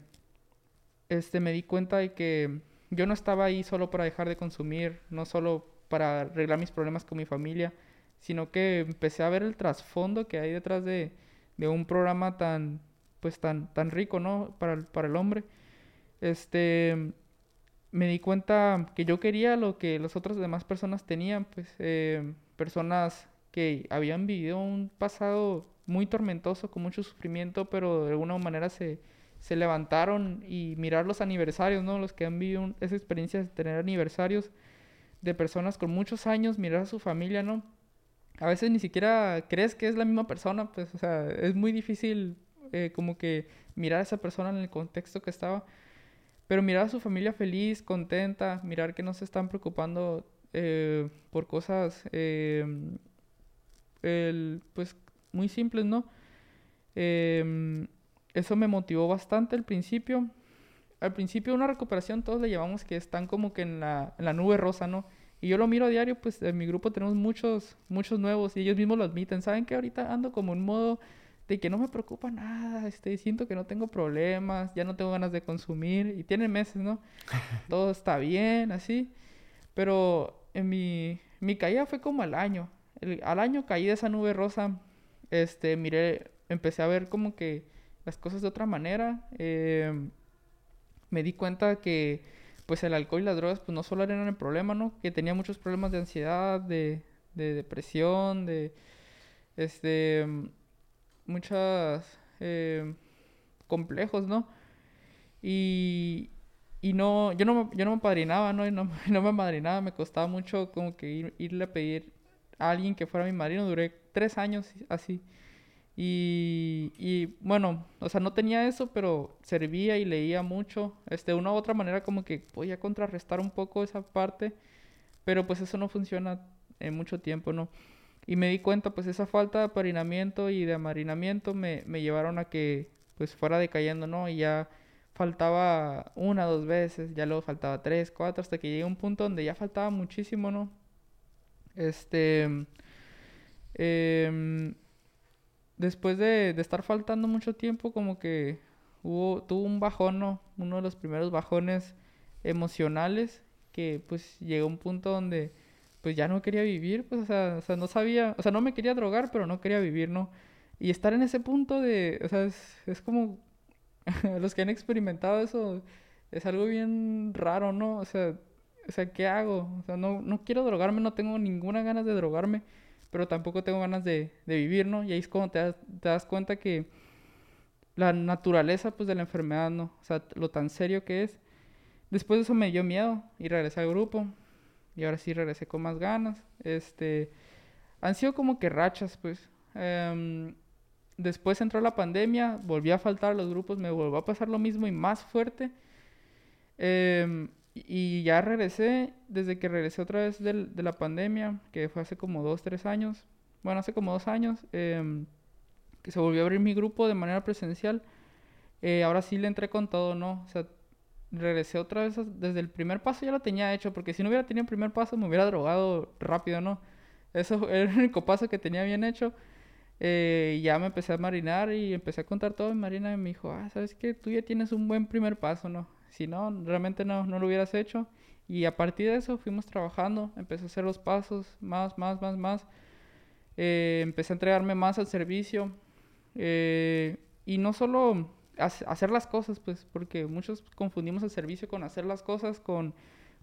este, me di cuenta de que yo no estaba ahí solo para dejar de consumir, no solo para arreglar mis problemas con mi familia, sino que empecé a ver el trasfondo que hay detrás de, de un programa tan, pues tan, tan rico, ¿no? Para, para el hombre. Este, me di cuenta que yo quería lo que las otras demás personas tenían, pues eh, personas que habían vivido un pasado muy tormentoso, con mucho sufrimiento, pero de alguna manera se, se levantaron y mirar los aniversarios, ¿no? Los que han vivido esa experiencia de tener aniversarios de personas con muchos años, mirar a su familia, ¿no? A veces ni siquiera crees que es la misma persona, pues, o sea, es muy difícil eh, como que mirar a esa persona en el contexto que estaba. Pero mirar a su familia feliz, contenta, mirar que no se están preocupando eh, por cosas, em, pues, muy simples, ¿no? Em, eso me motivó bastante al principio. Al principio una recuperación todos le llamamos que están como que en la, en la nube rosa, ¿no? Y yo lo miro a diario, pues en mi grupo tenemos muchos, muchos nuevos y ellos mismos lo admiten. Saben que ahorita ando como en modo de que no me preocupa nada, este, siento que no tengo problemas, ya no tengo ganas de consumir y tienen meses, ¿no? Todo está bien, así. Pero en mi, mi caída fue como al año. al año caí de esa nube rosa, este, miré, empecé a ver como que las cosas de otra manera. Em, me di cuenta que pues el alcohol y las drogas pues no solo eran el problema, ¿no? Que tenía muchos problemas de ansiedad, de, de depresión, de este muchos eh, complejos, ¿no? Y, y no, yo no, yo no me padrinaba, ¿no? Y no, no me madrinaba, me costaba mucho como que ir, irle a pedir a alguien que fuera mi madrino, duré tres años así. Y, y, bueno, o sea, no tenía eso, pero servía y leía mucho. Este, una u otra manera como que voy a contrarrestar un poco esa parte, pero pues eso no funciona en mucho tiempo, ¿no? Y me di cuenta, pues esa falta de aparinamiento y de amarinamiento me, me llevaron a que pues fuera decayendo, ¿no? Y ya faltaba una, dos veces, ya luego faltaba tres, cuatro, hasta que llegué a un punto donde ya faltaba muchísimo, ¿no? Este... Eh, después de, estar faltando mucho tiempo, como que hubo, tuvo un bajón, ¿no? Uno de los primeros bajones emocionales, que pues llegó a un punto donde pues ya no quería vivir, pues o sea, o sea, no sabía, o sea, no me quería drogar, pero no quería vivir, ¿no? Y estar en ese punto de, o sea, es, es como, los que han experimentado eso, es algo bien raro, ¿no? O sea, o sea, ¿qué hago? O sea, no, no quiero drogarme, no tengo ninguna ganas de drogarme pero tampoco tengo ganas de, de vivir, ¿no? Y ahí es cuando te das, te das, cuenta que la naturaleza, pues, de la enfermedad, ¿no? O sea, lo tan serio que es. Después de eso me dio miedo y regresé al grupo. Y ahora sí regresé con más ganas. Este, han sido como que rachas, pues. Em, después entró la pandemia, volví a faltar a los grupos, me volvió a pasar lo mismo y más fuerte. Eh, y ya regresé, desde que regresé otra vez del, de la pandemia, que fue hace como dos, tres años, bueno, hace como dos años, em, que se volvió a abrir mi grupo de manera presencial. Eh, ahora sí le entré con todo, ¿no? O sea, regresé otra vez, desde el primer paso ya lo tenía hecho, porque si no hubiera tenido el primer paso me hubiera drogado rápido, ¿no? Eso era el único paso que tenía bien hecho. Eh, ya me empecé a marinar y empecé a contar todo. Y Marina me dijo, ah, ¿sabes qué? Tú ya tienes un buen primer paso, ¿no? Si no, realmente no, no lo hubieras hecho. Y a partir de eso fuimos trabajando, empecé a hacer los pasos más, más, más, más. Eh, empecé a entregarme más al servicio. Eh, y no solo hacer las cosas, pues, porque muchos confundimos el servicio con hacer las cosas, con,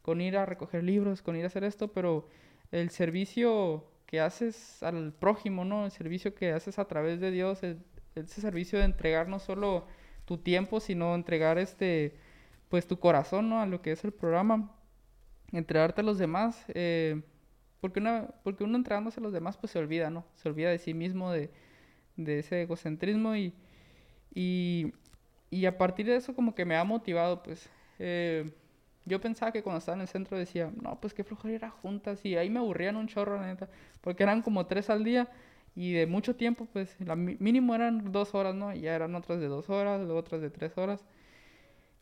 con ir a recoger libros, con ir a hacer esto, pero el servicio que haces al prójimo, ¿no? El servicio que haces a través de Dios, ese servicio de entregar no solo tu tiempo, sino entregar este pues tu corazón, ¿no? A lo que es el programa, entregarte a los demás, eh, porque, una, porque uno entregándose a los demás, pues se olvida, ¿no? Se olvida de sí mismo, de, de ese egocentrismo y, y, y, a partir de eso como que me ha motivado, pues, eh, yo pensaba que cuando estaba en el centro decía, no, pues qué flojera ir a juntas y ahí me aburrían un chorro, la neta, porque eran como tres al día Y de mucho tiempo, pues, la mínimo eran dos horas, ¿no? Ya eran otras de dos horas, luego otras de tres horas.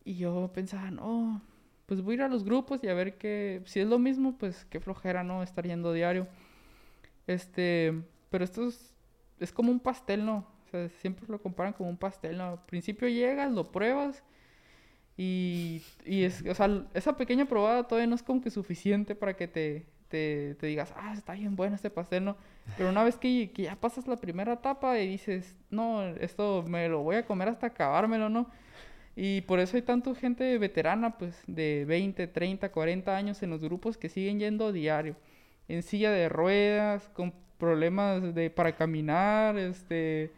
Y yo pensaba, no, pues voy a ir a los grupos y a ver qué, si es lo mismo, pues qué flojera, ¿no? Estar yendo diario. Este, pero esto es, es como un pastel, ¿no? Siempre lo comparan como un pastel, ¿no? Al principio llegas, lo pruebas y, y es, o sea, esa pequeña probada todavía no es como que suficiente para que te, te, te digas, ah, está bien bueno este pastel, ¿no? Pero una vez que, que, ya pasas la primera etapa y dices, no, esto me lo voy a comer hasta acabármelo, ¿no? Y por eso hay tanta gente veterana, pues, de 20, 30, 40 años en los grupos que siguen yendo diario, en silla de ruedas, con problemas de, para caminar, este,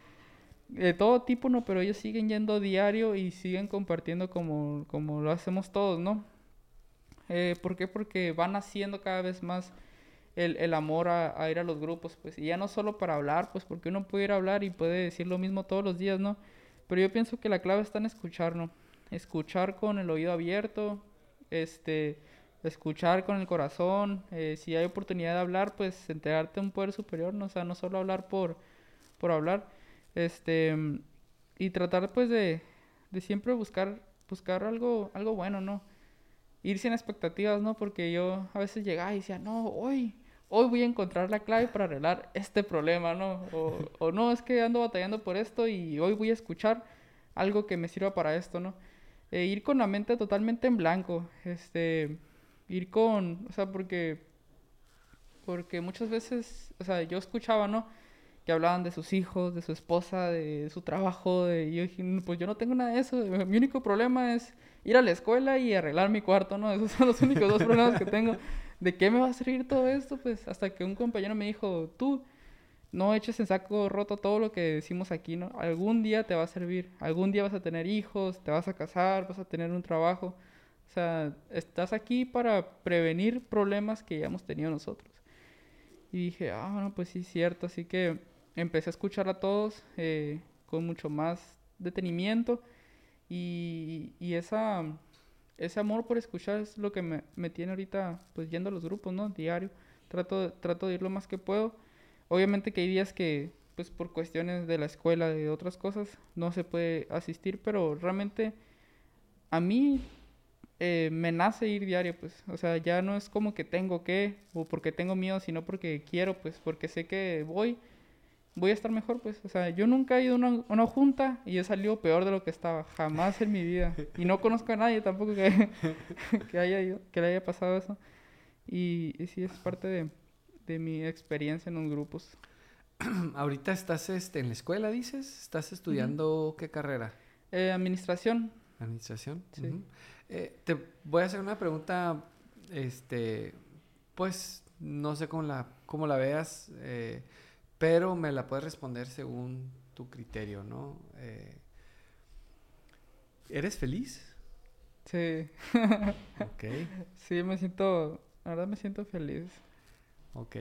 de todo tipo, ¿no? Pero ellos siguen yendo diario y siguen compartiendo como, como lo hacemos todos, ¿no? Eh, ¿Por qué? Porque van haciendo cada vez más el, el amor a, a, ir a los grupos, pues, y ya no solo para hablar, pues, porque uno puede ir a hablar y puede decir lo mismo todos los días, ¿no? Pero yo pienso que la clave está en escuchar, ¿no? Escuchar con el oído abierto, este, escuchar con el corazón. Eh, si hay oportunidad de hablar, pues entregarte a un poder superior, ¿no? O sea, no solo hablar por, por hablar. Este, y tratar, pues, de, de siempre buscar, buscar algo, algo bueno, ¿no? Ir sin expectativas, ¿no? Porque yo a veces llegaba y decía, no, hoy, hoy voy a encontrar la clave para arreglar este problema, ¿no? O, o, no, es que ando batallando por esto y hoy voy a escuchar algo que me sirva para esto, ¿no? E ir con la mente totalmente en blanco, este, ir con, o sea, porque, porque muchas veces, o sea, yo escuchaba, ¿no? Que hablaban de sus hijos, de su esposa, de su trabajo, de, y yo dije, pues yo no tengo nada de eso, mi único problema es ir a la escuela y arreglar mi cuarto, ¿no? Esos son los únicos dos problemas que tengo. ¿De qué me va a servir todo esto? Pues hasta que un compañero me dijo, tú no eches en saco roto todo lo que decimos aquí, ¿no? Algún día te va a servir, algún día vas a tener hijos, te vas a casar, vas a tener un trabajo. O sea, estás aquí para prevenir problemas que ya hemos tenido nosotros. Y dije, ah, bueno, pues sí, cierto. Así que empecé a escuchar a todos eh, con mucho más detenimiento. Y, y esa ese amor por escuchar es lo que me, me, tiene ahorita pues yendo a los grupos, ¿no? Diario. Trato, trato de ir lo más que puedo. Obviamente que hay días que pues por cuestiones de la escuela, de otras cosas, no se puede asistir, pero realmente a mí eh, me nace ir diario, pues, o sea, ya no es como que tengo que, o porque tengo miedo, sino porque quiero, pues, porque sé que voy voy a estar mejor, pues. O sea, yo nunca he ido a una, una, junta y he salido peor de lo que estaba. Jamás en mi vida. Y no conozco a nadie tampoco que, que, haya, que le haya pasado eso. Y, y sí, es parte de, de, mi experiencia en los grupos. Ahorita estás este, en la escuela, dices. ¿Estás estudiando qué carrera? Eh, administración. Administración. Sí. eh, te voy a hacer una pregunta, este, pues, no sé cómo la, cómo la veas. Eh, pero me la puedes responder según tu criterio, ¿no? Eh, ¿Eres feliz? Sí. ok. Sí, me siento, la verdad me siento feliz. Ok.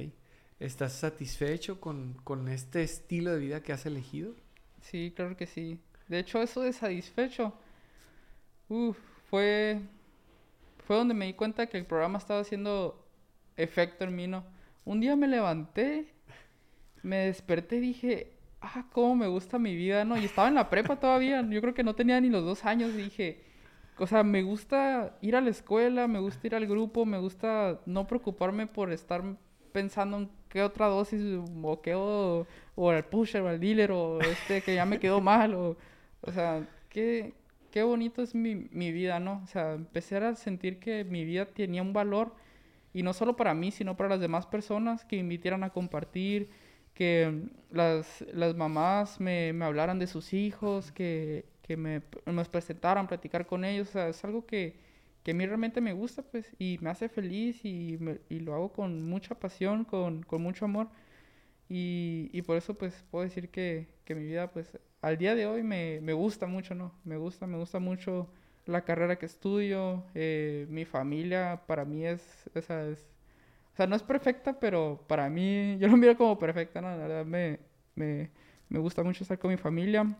¿Estás satisfecho con, con este estilo de vida que has elegido? Sí, claro que sí. De hecho, eso de satisfecho, uf, fue, fue donde me di cuenta que el programa estaba haciendo efecto en mí, ¿no? Un día me levanté me desperté y dije, ah, cómo me gusta mi vida, ¿no? Y estaba en la prepa todavía, yo creo que no tenía ni los dos años, y dije, o sea, me gusta ir a la escuela, me gusta ir al grupo, me gusta no preocuparme por estar pensando en qué otra dosis o qué o, o el pusher o el dealer o este que ya me quedó mal o, o sea, qué, qué bonito es mi, mi vida, ¿no? O sea, empecé a sentir que mi vida tenía un valor y no solo para mí, sino para las demás personas que me invitaran a compartir, que las, las mamás me, me, hablaran de sus hijos, que, que me, nos presentaran, platicar con ellos. O sea, es algo que, que a mí realmente me gusta, pues, y me hace feliz y, me, y lo hago con mucha pasión, con, con mucho amor. Y, y, por eso, pues, puedo decir que, que, mi vida, pues, al día de hoy me, me gusta mucho, ¿no? Me gusta, me gusta mucho la carrera que estudio, eh, mi familia para mí es, esa es o sea, no es perfecta, pero para mí, yo lo miro como perfecta, ¿no? La verdad me, me, me gusta mucho estar con mi familia.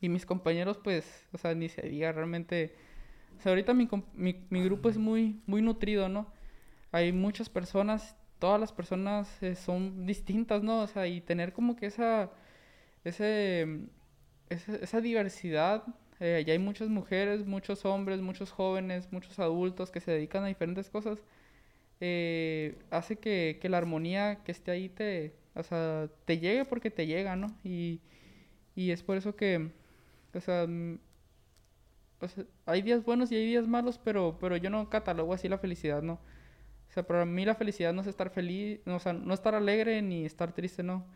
Y mis compañeros, pues, o sea, ni se diga, realmente... O sea, ahorita mi, mi, mi grupo es muy, muy nutrido, ¿no? Hay muchas personas todas las personas eh, son distintas, ¿no? O sea, y tener como que esa, ese, esa, diversidad. Eh, hay muchas mujeres, muchos hombres, muchos jóvenes, muchos adultos que se dedican a diferentes cosas. Eh, hace que, que, la armonía que esté ahí te, o sea, te llegue porque te llega, ¿no? Y, y es por eso que, o sea, mm, o sea, hay días buenos y hay días malos, pero, pero yo no catalogo así la felicidad, ¿no? O sea, para mí la felicidad no es estar feliz, no, o sea, no estar alegre ni estar triste, no.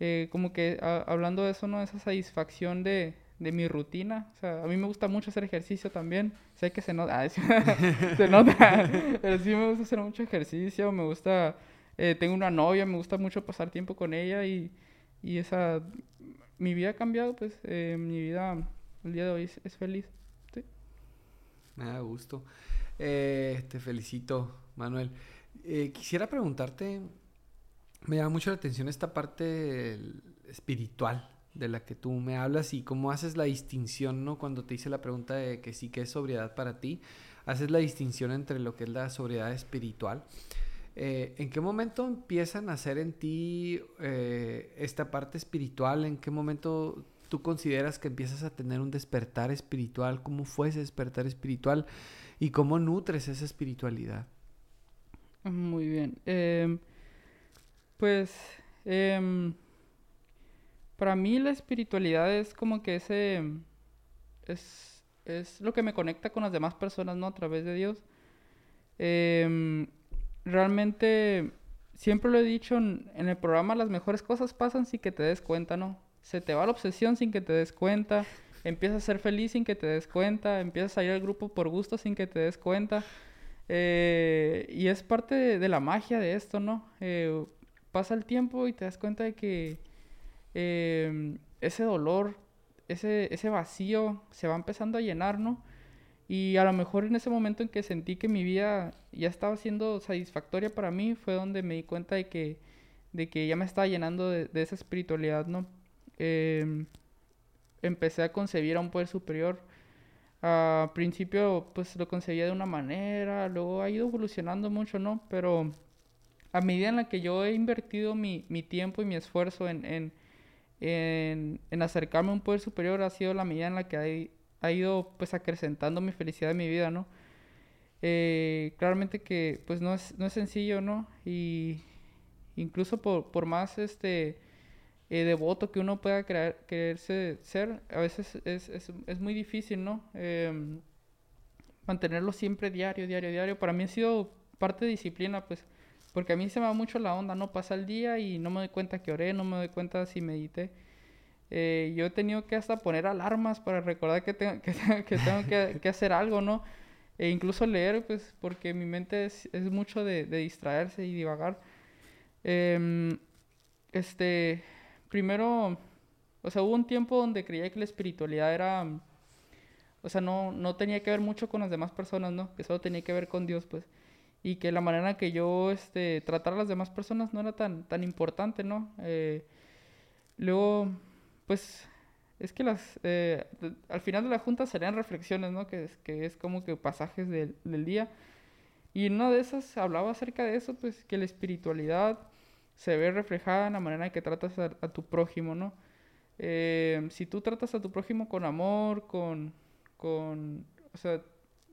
Eh, como que hablando de eso, ¿no? Esa satisfacción de, de, mi rutina. O sea, a mí me gusta mucho hacer ejercicio también. Sé que se nota, se nota, pero sí me gusta hacer mucho ejercicio, me gusta, eh, tengo una novia, me gusta mucho pasar tiempo con ella y, y esa, mi vida ha cambiado, pues, eh, mi vida el día de hoy es, feliz. Sí. Me da gusto. te felicito Manuel. Eh, quisiera preguntarte, me llama mucho la atención esta parte espiritual de la que tú me hablas y cómo haces la distinción, ¿no? Cuando te hice la pregunta de que sí que es sobriedad para ti, haces la distinción entre lo que es la sobriedad espiritual. Eh, ¿En qué momento empiezan a hacer en ti eh, esta parte espiritual? ¿En qué momento tú consideras que empiezas a tener un despertar espiritual? ¿Cómo fue ese despertar espiritual? ¿Y cómo nutres esa espiritualidad? Muy bien. Em, pues em, para mí la espiritualidad es como que ese es, es, lo que me conecta con las demás personas, ¿no? A través de Dios. Em, realmente, siempre lo he dicho en, en, el programa, las mejores cosas pasan sin que te des cuenta, ¿no? Se te va la obsesión sin que te des cuenta, empiezas a ser feliz sin que te des cuenta, empiezas a ir al grupo por gusto sin que te des cuenta. Eh, y es parte de, la magia de esto, ¿no? Eh, pasa el tiempo y te das cuenta de que em, ese dolor, ese, ese vacío se va empezando a llenar, ¿no? Y a lo mejor en ese momento en que sentí que mi vida ya estaba siendo satisfactoria para mí, fue donde me di cuenta de que, de que ya me estaba llenando de, esa espiritualidad, ¿no? Em, empecé a concebir a un poder superior al principio pues lo conseguía de una manera, luego ha ido evolucionando mucho, ¿no? Pero a medida en la que yo he invertido mi, mi tiempo y mi esfuerzo en, en, acercarme a un poder superior, ha sido la medida en la que ha, ido pues acrecentando mi felicidad en mi vida, ¿no? Eh, claramente que pues no es, no es sencillo, ¿no? Y incluso por, por más este eh, devoto que uno pueda creer, quererse ser, a veces es, es, es muy difícil, ¿no? Em, mantenerlo siempre diario, diario, diario. Para mí ha sido parte de disciplina, pues, porque a mí se me va mucho la onda, ¿no? Pasa el día y no me doy cuenta que oré, no me doy cuenta si medité. Eh, yo he tenido que hasta poner alarmas para recordar que tengo que, que, tengo que, que hacer algo, ¿no? E incluso leer, pues, porque mi mente es, es mucho de, de, distraerse y divagar. Eh, este, primero, o sea, hubo un tiempo donde creía que la espiritualidad era, o sea, no, no tenía que ver mucho con las demás personas, ¿no? Que solo tenía que ver con Dios, pues. Y que la manera en que yo, este, tratar a las demás personas no era tan, tan importante, ¿no? Eh, luego, pues, es que las, eh, al final de la junta serían reflexiones, ¿no? Que, que es como que pasajes del, del día. Y una de esas hablaba acerca de eso, pues, que la espiritualidad se ve reflejada en la manera en que tratas a, tu prójimo, ¿no? Eh, si tú tratas a tu prójimo con amor, con, con, o sea,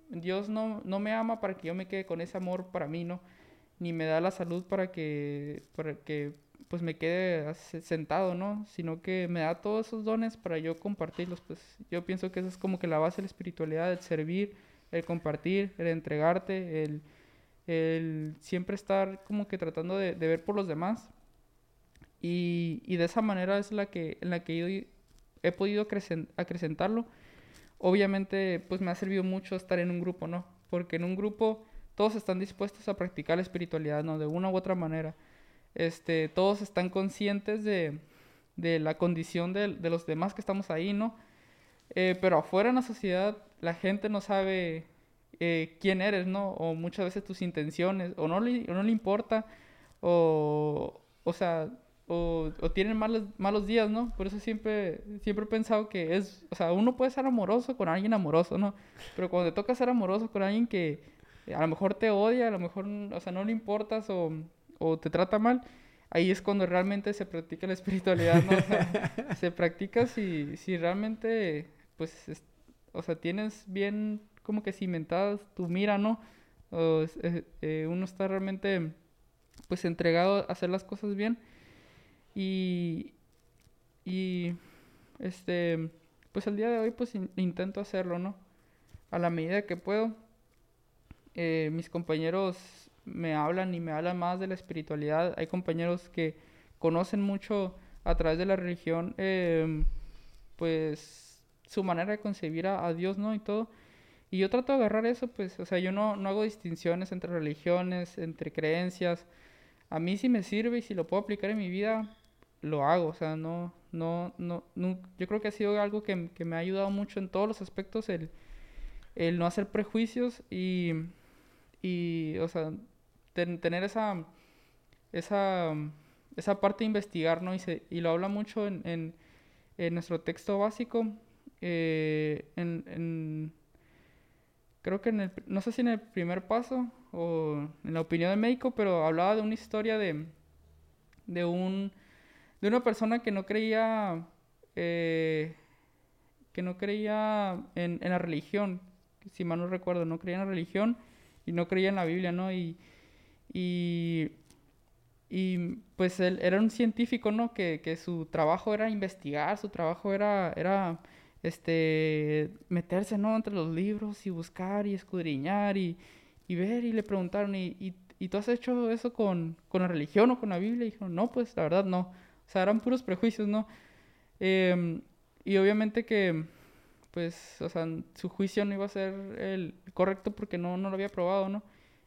Dios no, no me ama para que yo me quede con ese amor para mí, ¿no? Ni me da la salud para que, para que pues me quede sentado, ¿no? Sino que me da todos esos dones para yo compartirlos, pues yo pienso que esa es como que la base de la espiritualidad, el servir, el compartir, el entregarte, el el siempre estar como que tratando de, ver por los demás. Y, y, de esa manera es la que, en la que yo he podido acrecentarlo. Obviamente, pues me ha servido mucho estar en un grupo, ¿no? Porque en un grupo todos están dispuestos a practicar la espiritualidad, ¿no? De una u otra manera. Este, todos están conscientes de, de la condición de, de, los demás que estamos ahí, ¿no? Eh, pero afuera en la sociedad la gente no sabe eh, quién eres, ¿no? O muchas veces tus intenciones, o no le, no le importa, o, o sea, o, o, tienen malos, malos días, ¿no? Por eso siempre, siempre he pensado que es, o sea, uno puede ser amoroso con alguien amoroso, ¿no? Pero cuando te toca ser amoroso con alguien que a lo mejor te odia, a lo mejor, o sea, no le importas, o, o te trata mal, ahí es cuando realmente se practica la espiritualidad, ¿no? O sea, se practica si, si realmente, pues, o sea, tienes bien como que cimentadas tu mira, ¿no? O, eh, eh, uno está realmente, pues, entregado a hacer las cosas bien. Y, y, este, pues, el día de hoy, pues, intento hacerlo, ¿no? A la medida que puedo. Eh, mis compañeros me hablan y me hablan más de la espiritualidad. Hay compañeros que conocen mucho a través de la religión, em, pues su manera de concebir a, Dios, ¿no? Y todo. Y yo trato de agarrar eso, pues, o sea, yo no, no hago distinciones entre religiones, entre creencias. A mí si me sirve y si lo puedo aplicar en mi vida, lo hago. O sea, no, no, no, yo creo que ha sido algo que, que me ha ayudado mucho en todos los aspectos, el, el no hacer prejuicios y, y, o sea, tener esa, esa, esa parte de investigar, ¿no? Y, y lo habla mucho en, en, en nuestro texto básico, eh, en, en, creo que en el, no sé si en el primer paso o en la opinión del médico, pero hablaba de una historia de, de un, de una persona que no creía, eh, que no creía en, en la religión, si mal no recuerdo, no creía en la religión y no creía en la Biblia, ¿no? Y, y, y pues él era un científico, ¿no? Que, que, su trabajo era investigar, su trabajo era, era este, meterse, ¿no? Entre los libros y buscar y escudriñar y, y ver y le preguntaron, ¿y, y, y tú has hecho eso con, con, la religión o con la Biblia? Y dijo, no, pues la verdad no. O sea, eran puros prejuicios, ¿no? Eh, y obviamente que, pues, o sea, su juicio no iba a ser el correcto porque no, no lo había probado, ¿no?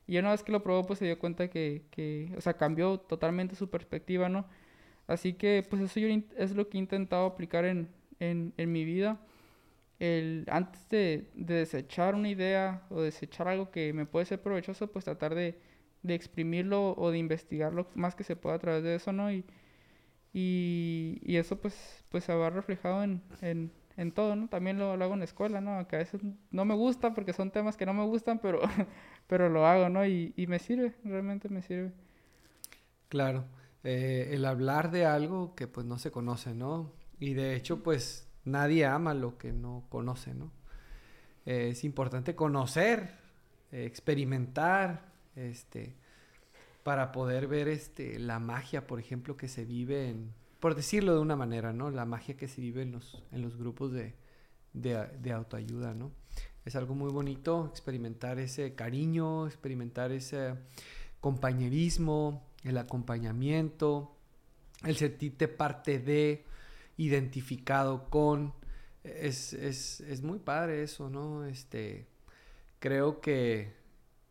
Y una vez que lo probó, pues se dio cuenta que, que o sea, cambió totalmente su perspectiva, ¿no? Así que, pues eso yo es lo que he intentado aplicar en, en, en mi vida. El, antes de, de, desechar una idea o desechar algo que me puede ser provechoso, pues tratar de, de exprimirlo o de investigarlo más que se pueda a través de eso, ¿no? Y, y, y eso pues, pues se va reflejado en, en, en todo, ¿no? También lo, hago en la escuela, ¿no? Que a veces no me gusta porque son temas que no me gustan, pero, pero lo hago, ¿no? Y, y me sirve, realmente me sirve. Claro, eh, el hablar de algo que pues no se conoce, ¿no? Y de hecho pues nadie ama lo que no conoce, ¿no? Eh, es importante conocer, experimentar, este, para poder ver este, la magia, por ejemplo, que se vive en, por decirlo de una manera, ¿no? La magia que se vive en los, en los grupos de, de, autoayuda, ¿no? Es algo muy bonito experimentar ese cariño, experimentar ese compañerismo, el acompañamiento, el sentirte parte de, identificado con. Es, es, es muy padre eso, ¿no? Este, creo que,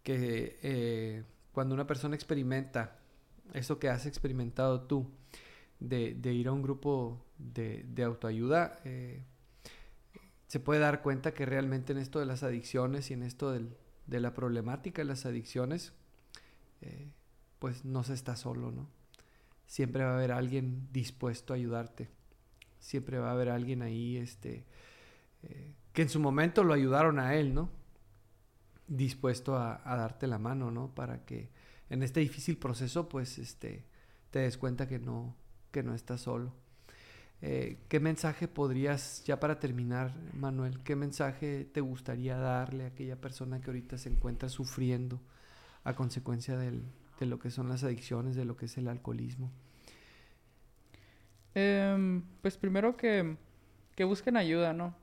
que eh, cuando una persona experimenta eso que has experimentado tú, de, ir a un grupo de, autoayuda, eh, se puede dar cuenta que realmente en esto de las adicciones y en esto de la problemática de las adicciones, eh, pues no se está solo, ¿no? Siempre va a haber alguien dispuesto a ayudarte. Siempre va a haber alguien ahí, este, eh, que en su momento lo ayudaron a él, ¿no? Dispuesto a, a, darte la mano, ¿no? Para que en este difícil proceso, pues, este, te des cuenta que no, que no estás solo. Eh, ¿Qué mensaje podrías, ya para terminar, Manuel, qué mensaje te gustaría darle a aquella persona que ahorita se encuentra sufriendo a consecuencia del, de lo que son las adicciones, de lo que es el alcoholismo? Em, pues primero que, que, busquen ayuda, ¿no?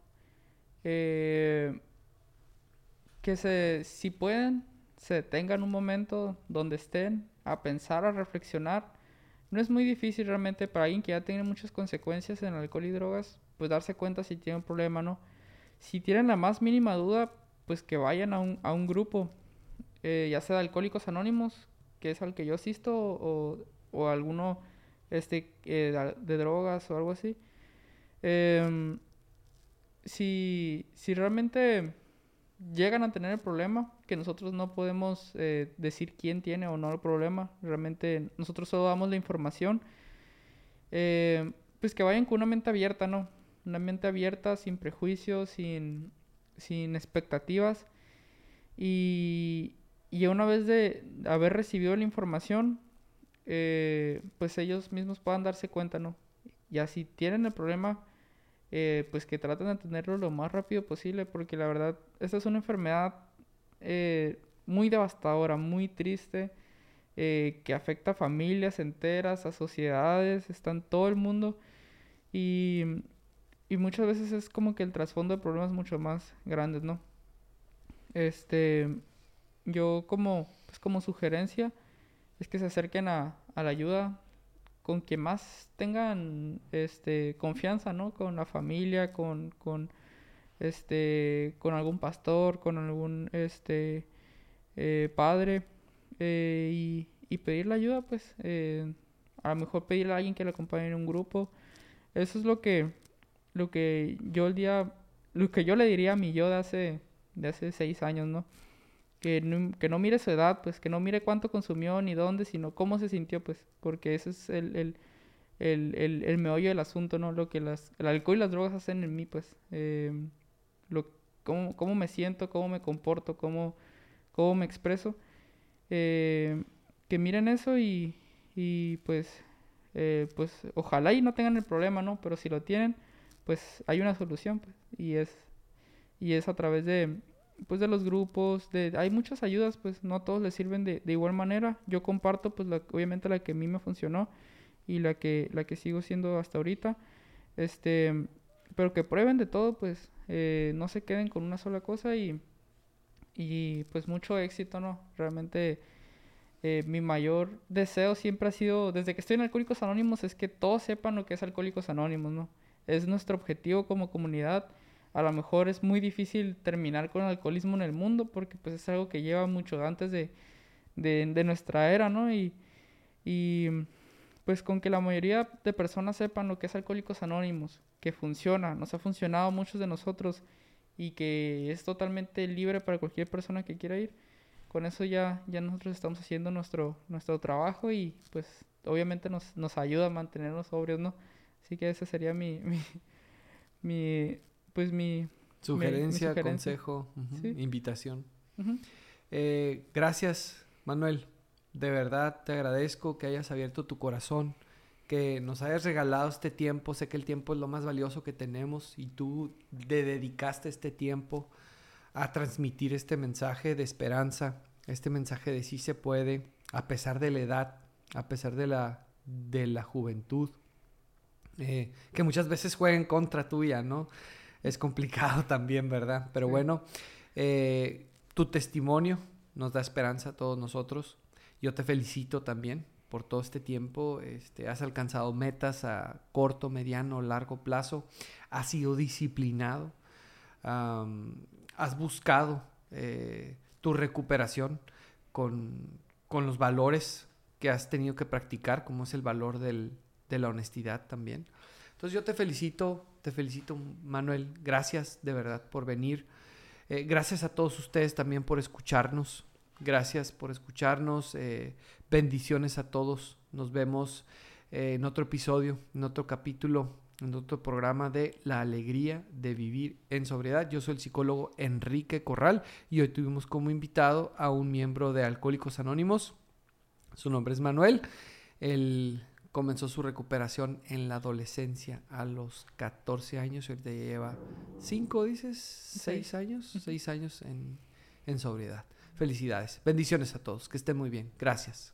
Eh, que se, si pueden, se detengan un momento donde estén a pensar, a reflexionar no es muy difícil realmente para alguien que ya tiene muchas consecuencias en alcohol y drogas, pues darse cuenta si tiene un problema o no. Si tienen la más mínima duda, pues que vayan a un, a un grupo, eh, ya sea de Alcohólicos Anónimos, que es al que yo asisto, o, o alguno este, eh, de, drogas o algo así. Em, si, si realmente llegan a tener el problema, que nosotros no podemos eh, decir quién tiene o no el problema, realmente nosotros solo damos la información, eh, pues que vayan con una mente abierta, ¿no? Una mente abierta, sin prejuicios, sin, sin expectativas. Y, y una vez de haber recibido la información, eh, pues ellos mismos puedan darse cuenta, ¿no? Ya si tienen el problema, eh, pues que traten de tenerlo lo más rápido posible, porque la verdad, esta es una enfermedad eh, muy devastadora, muy triste, que afecta a familias enteras, a sociedades, está en todo el mundo. Y, y muchas veces es como que el trasfondo de problemas mucho más grandes, ¿no? Este, yo como, pues como sugerencia es que se acerquen a, a la ayuda con quien más tengan este confianza, ¿no? Con la familia, con, con este con algún pastor, con algún este eh, padre eh, y, y, pedir la ayuda, pues eh, a lo mejor pedirle a alguien que le acompañe en un grupo. Eso es lo que lo que yo el día lo que yo le diría a mi yo de hace de hace seis años, ¿no? Que no, que no mire su edad, pues que no mire cuánto consumió ni dónde, sino cómo se sintió, pues, porque ese es el, el, el, el, el meollo del asunto, ¿no? Lo que las, el alcohol y las drogas hacen en mí, pues, eh, lo, cómo, cómo, me siento, cómo me comporto, cómo, cómo me expreso. Eh, que miren eso y, y pues, eh, pues, ojalá y no tengan el problema, ¿no? Pero si lo tienen, pues hay una solución, pues, y es, y es a través de pues de los grupos, de, hay muchas ayudas, pues no todos les sirven de, de igual manera. Yo comparto pues obviamente la que a mí me funcionó y la que, la que sigo siendo hasta ahorita. Este, pero que prueben de todo, pues eh, no se queden con una sola cosa y, y pues mucho éxito, ¿no? Realmente eh, mi mayor deseo siempre ha sido, desde que estoy en Alcohólicos Anónimos, es que todos sepan lo que es Alcohólicos Anónimos, ¿no? Es nuestro objetivo como comunidad a lo mejor es muy difícil terminar con el alcoholismo en el mundo porque pues es algo que lleva mucho antes de, de, nuestra era, ¿no? Y, y pues con que la mayoría de personas sepan lo que es Alcohólicos Anónimos, que funciona, nos ha funcionado a muchos de nosotros y que es totalmente libre para cualquier persona que quiera ir. Con eso ya, ya nosotros estamos haciendo nuestro, nuestro trabajo y pues obviamente nos, nos ayuda a mantenernos sobrios, ¿no? Así que ese sería mi, mi, mi pues mi sugerencia, consejo, invitación. Eh, gracias, Manuel. De verdad te agradezco que hayas abierto tu corazón, que nos hayas regalado este tiempo. Sé que el tiempo es lo más valioso que tenemos y tú te dedicaste este tiempo a transmitir este mensaje de esperanza, este mensaje de sí se puede, a pesar de la edad, a pesar de la, de la juventud, eh, que muchas veces juega en contra tuya, ¿no? Es complicado también, ¿verdad? Pero bueno, eh, tu testimonio nos da esperanza a todos nosotros. Yo te felicito también por todo este tiempo. Este, has alcanzado metas a corto, mediano, largo plazo. Has sido disciplinado. has buscado eh, tu recuperación con, con, los valores que has tenido que practicar, como es el valor del, de la honestidad también. Entonces yo te felicito te felicito, Manuel. Gracias de verdad por venir. Eh, gracias a todos ustedes también por escucharnos. Gracias por escucharnos. Eh, bendiciones a todos. Nos vemos eh, en otro episodio, en otro capítulo, en otro programa de La alegría de vivir en sobriedad. Yo soy el psicólogo Enrique Corral y hoy tuvimos como invitado a un miembro de Alcohólicos Anónimos. Su nombre es Manuel. El comenzó su recuperación en la adolescencia a los 14 años y ahorita lleva 5, dices, 6 años, 6 años en, en sobriedad. Felicidades, bendiciones a todos, que estén muy bien, gracias.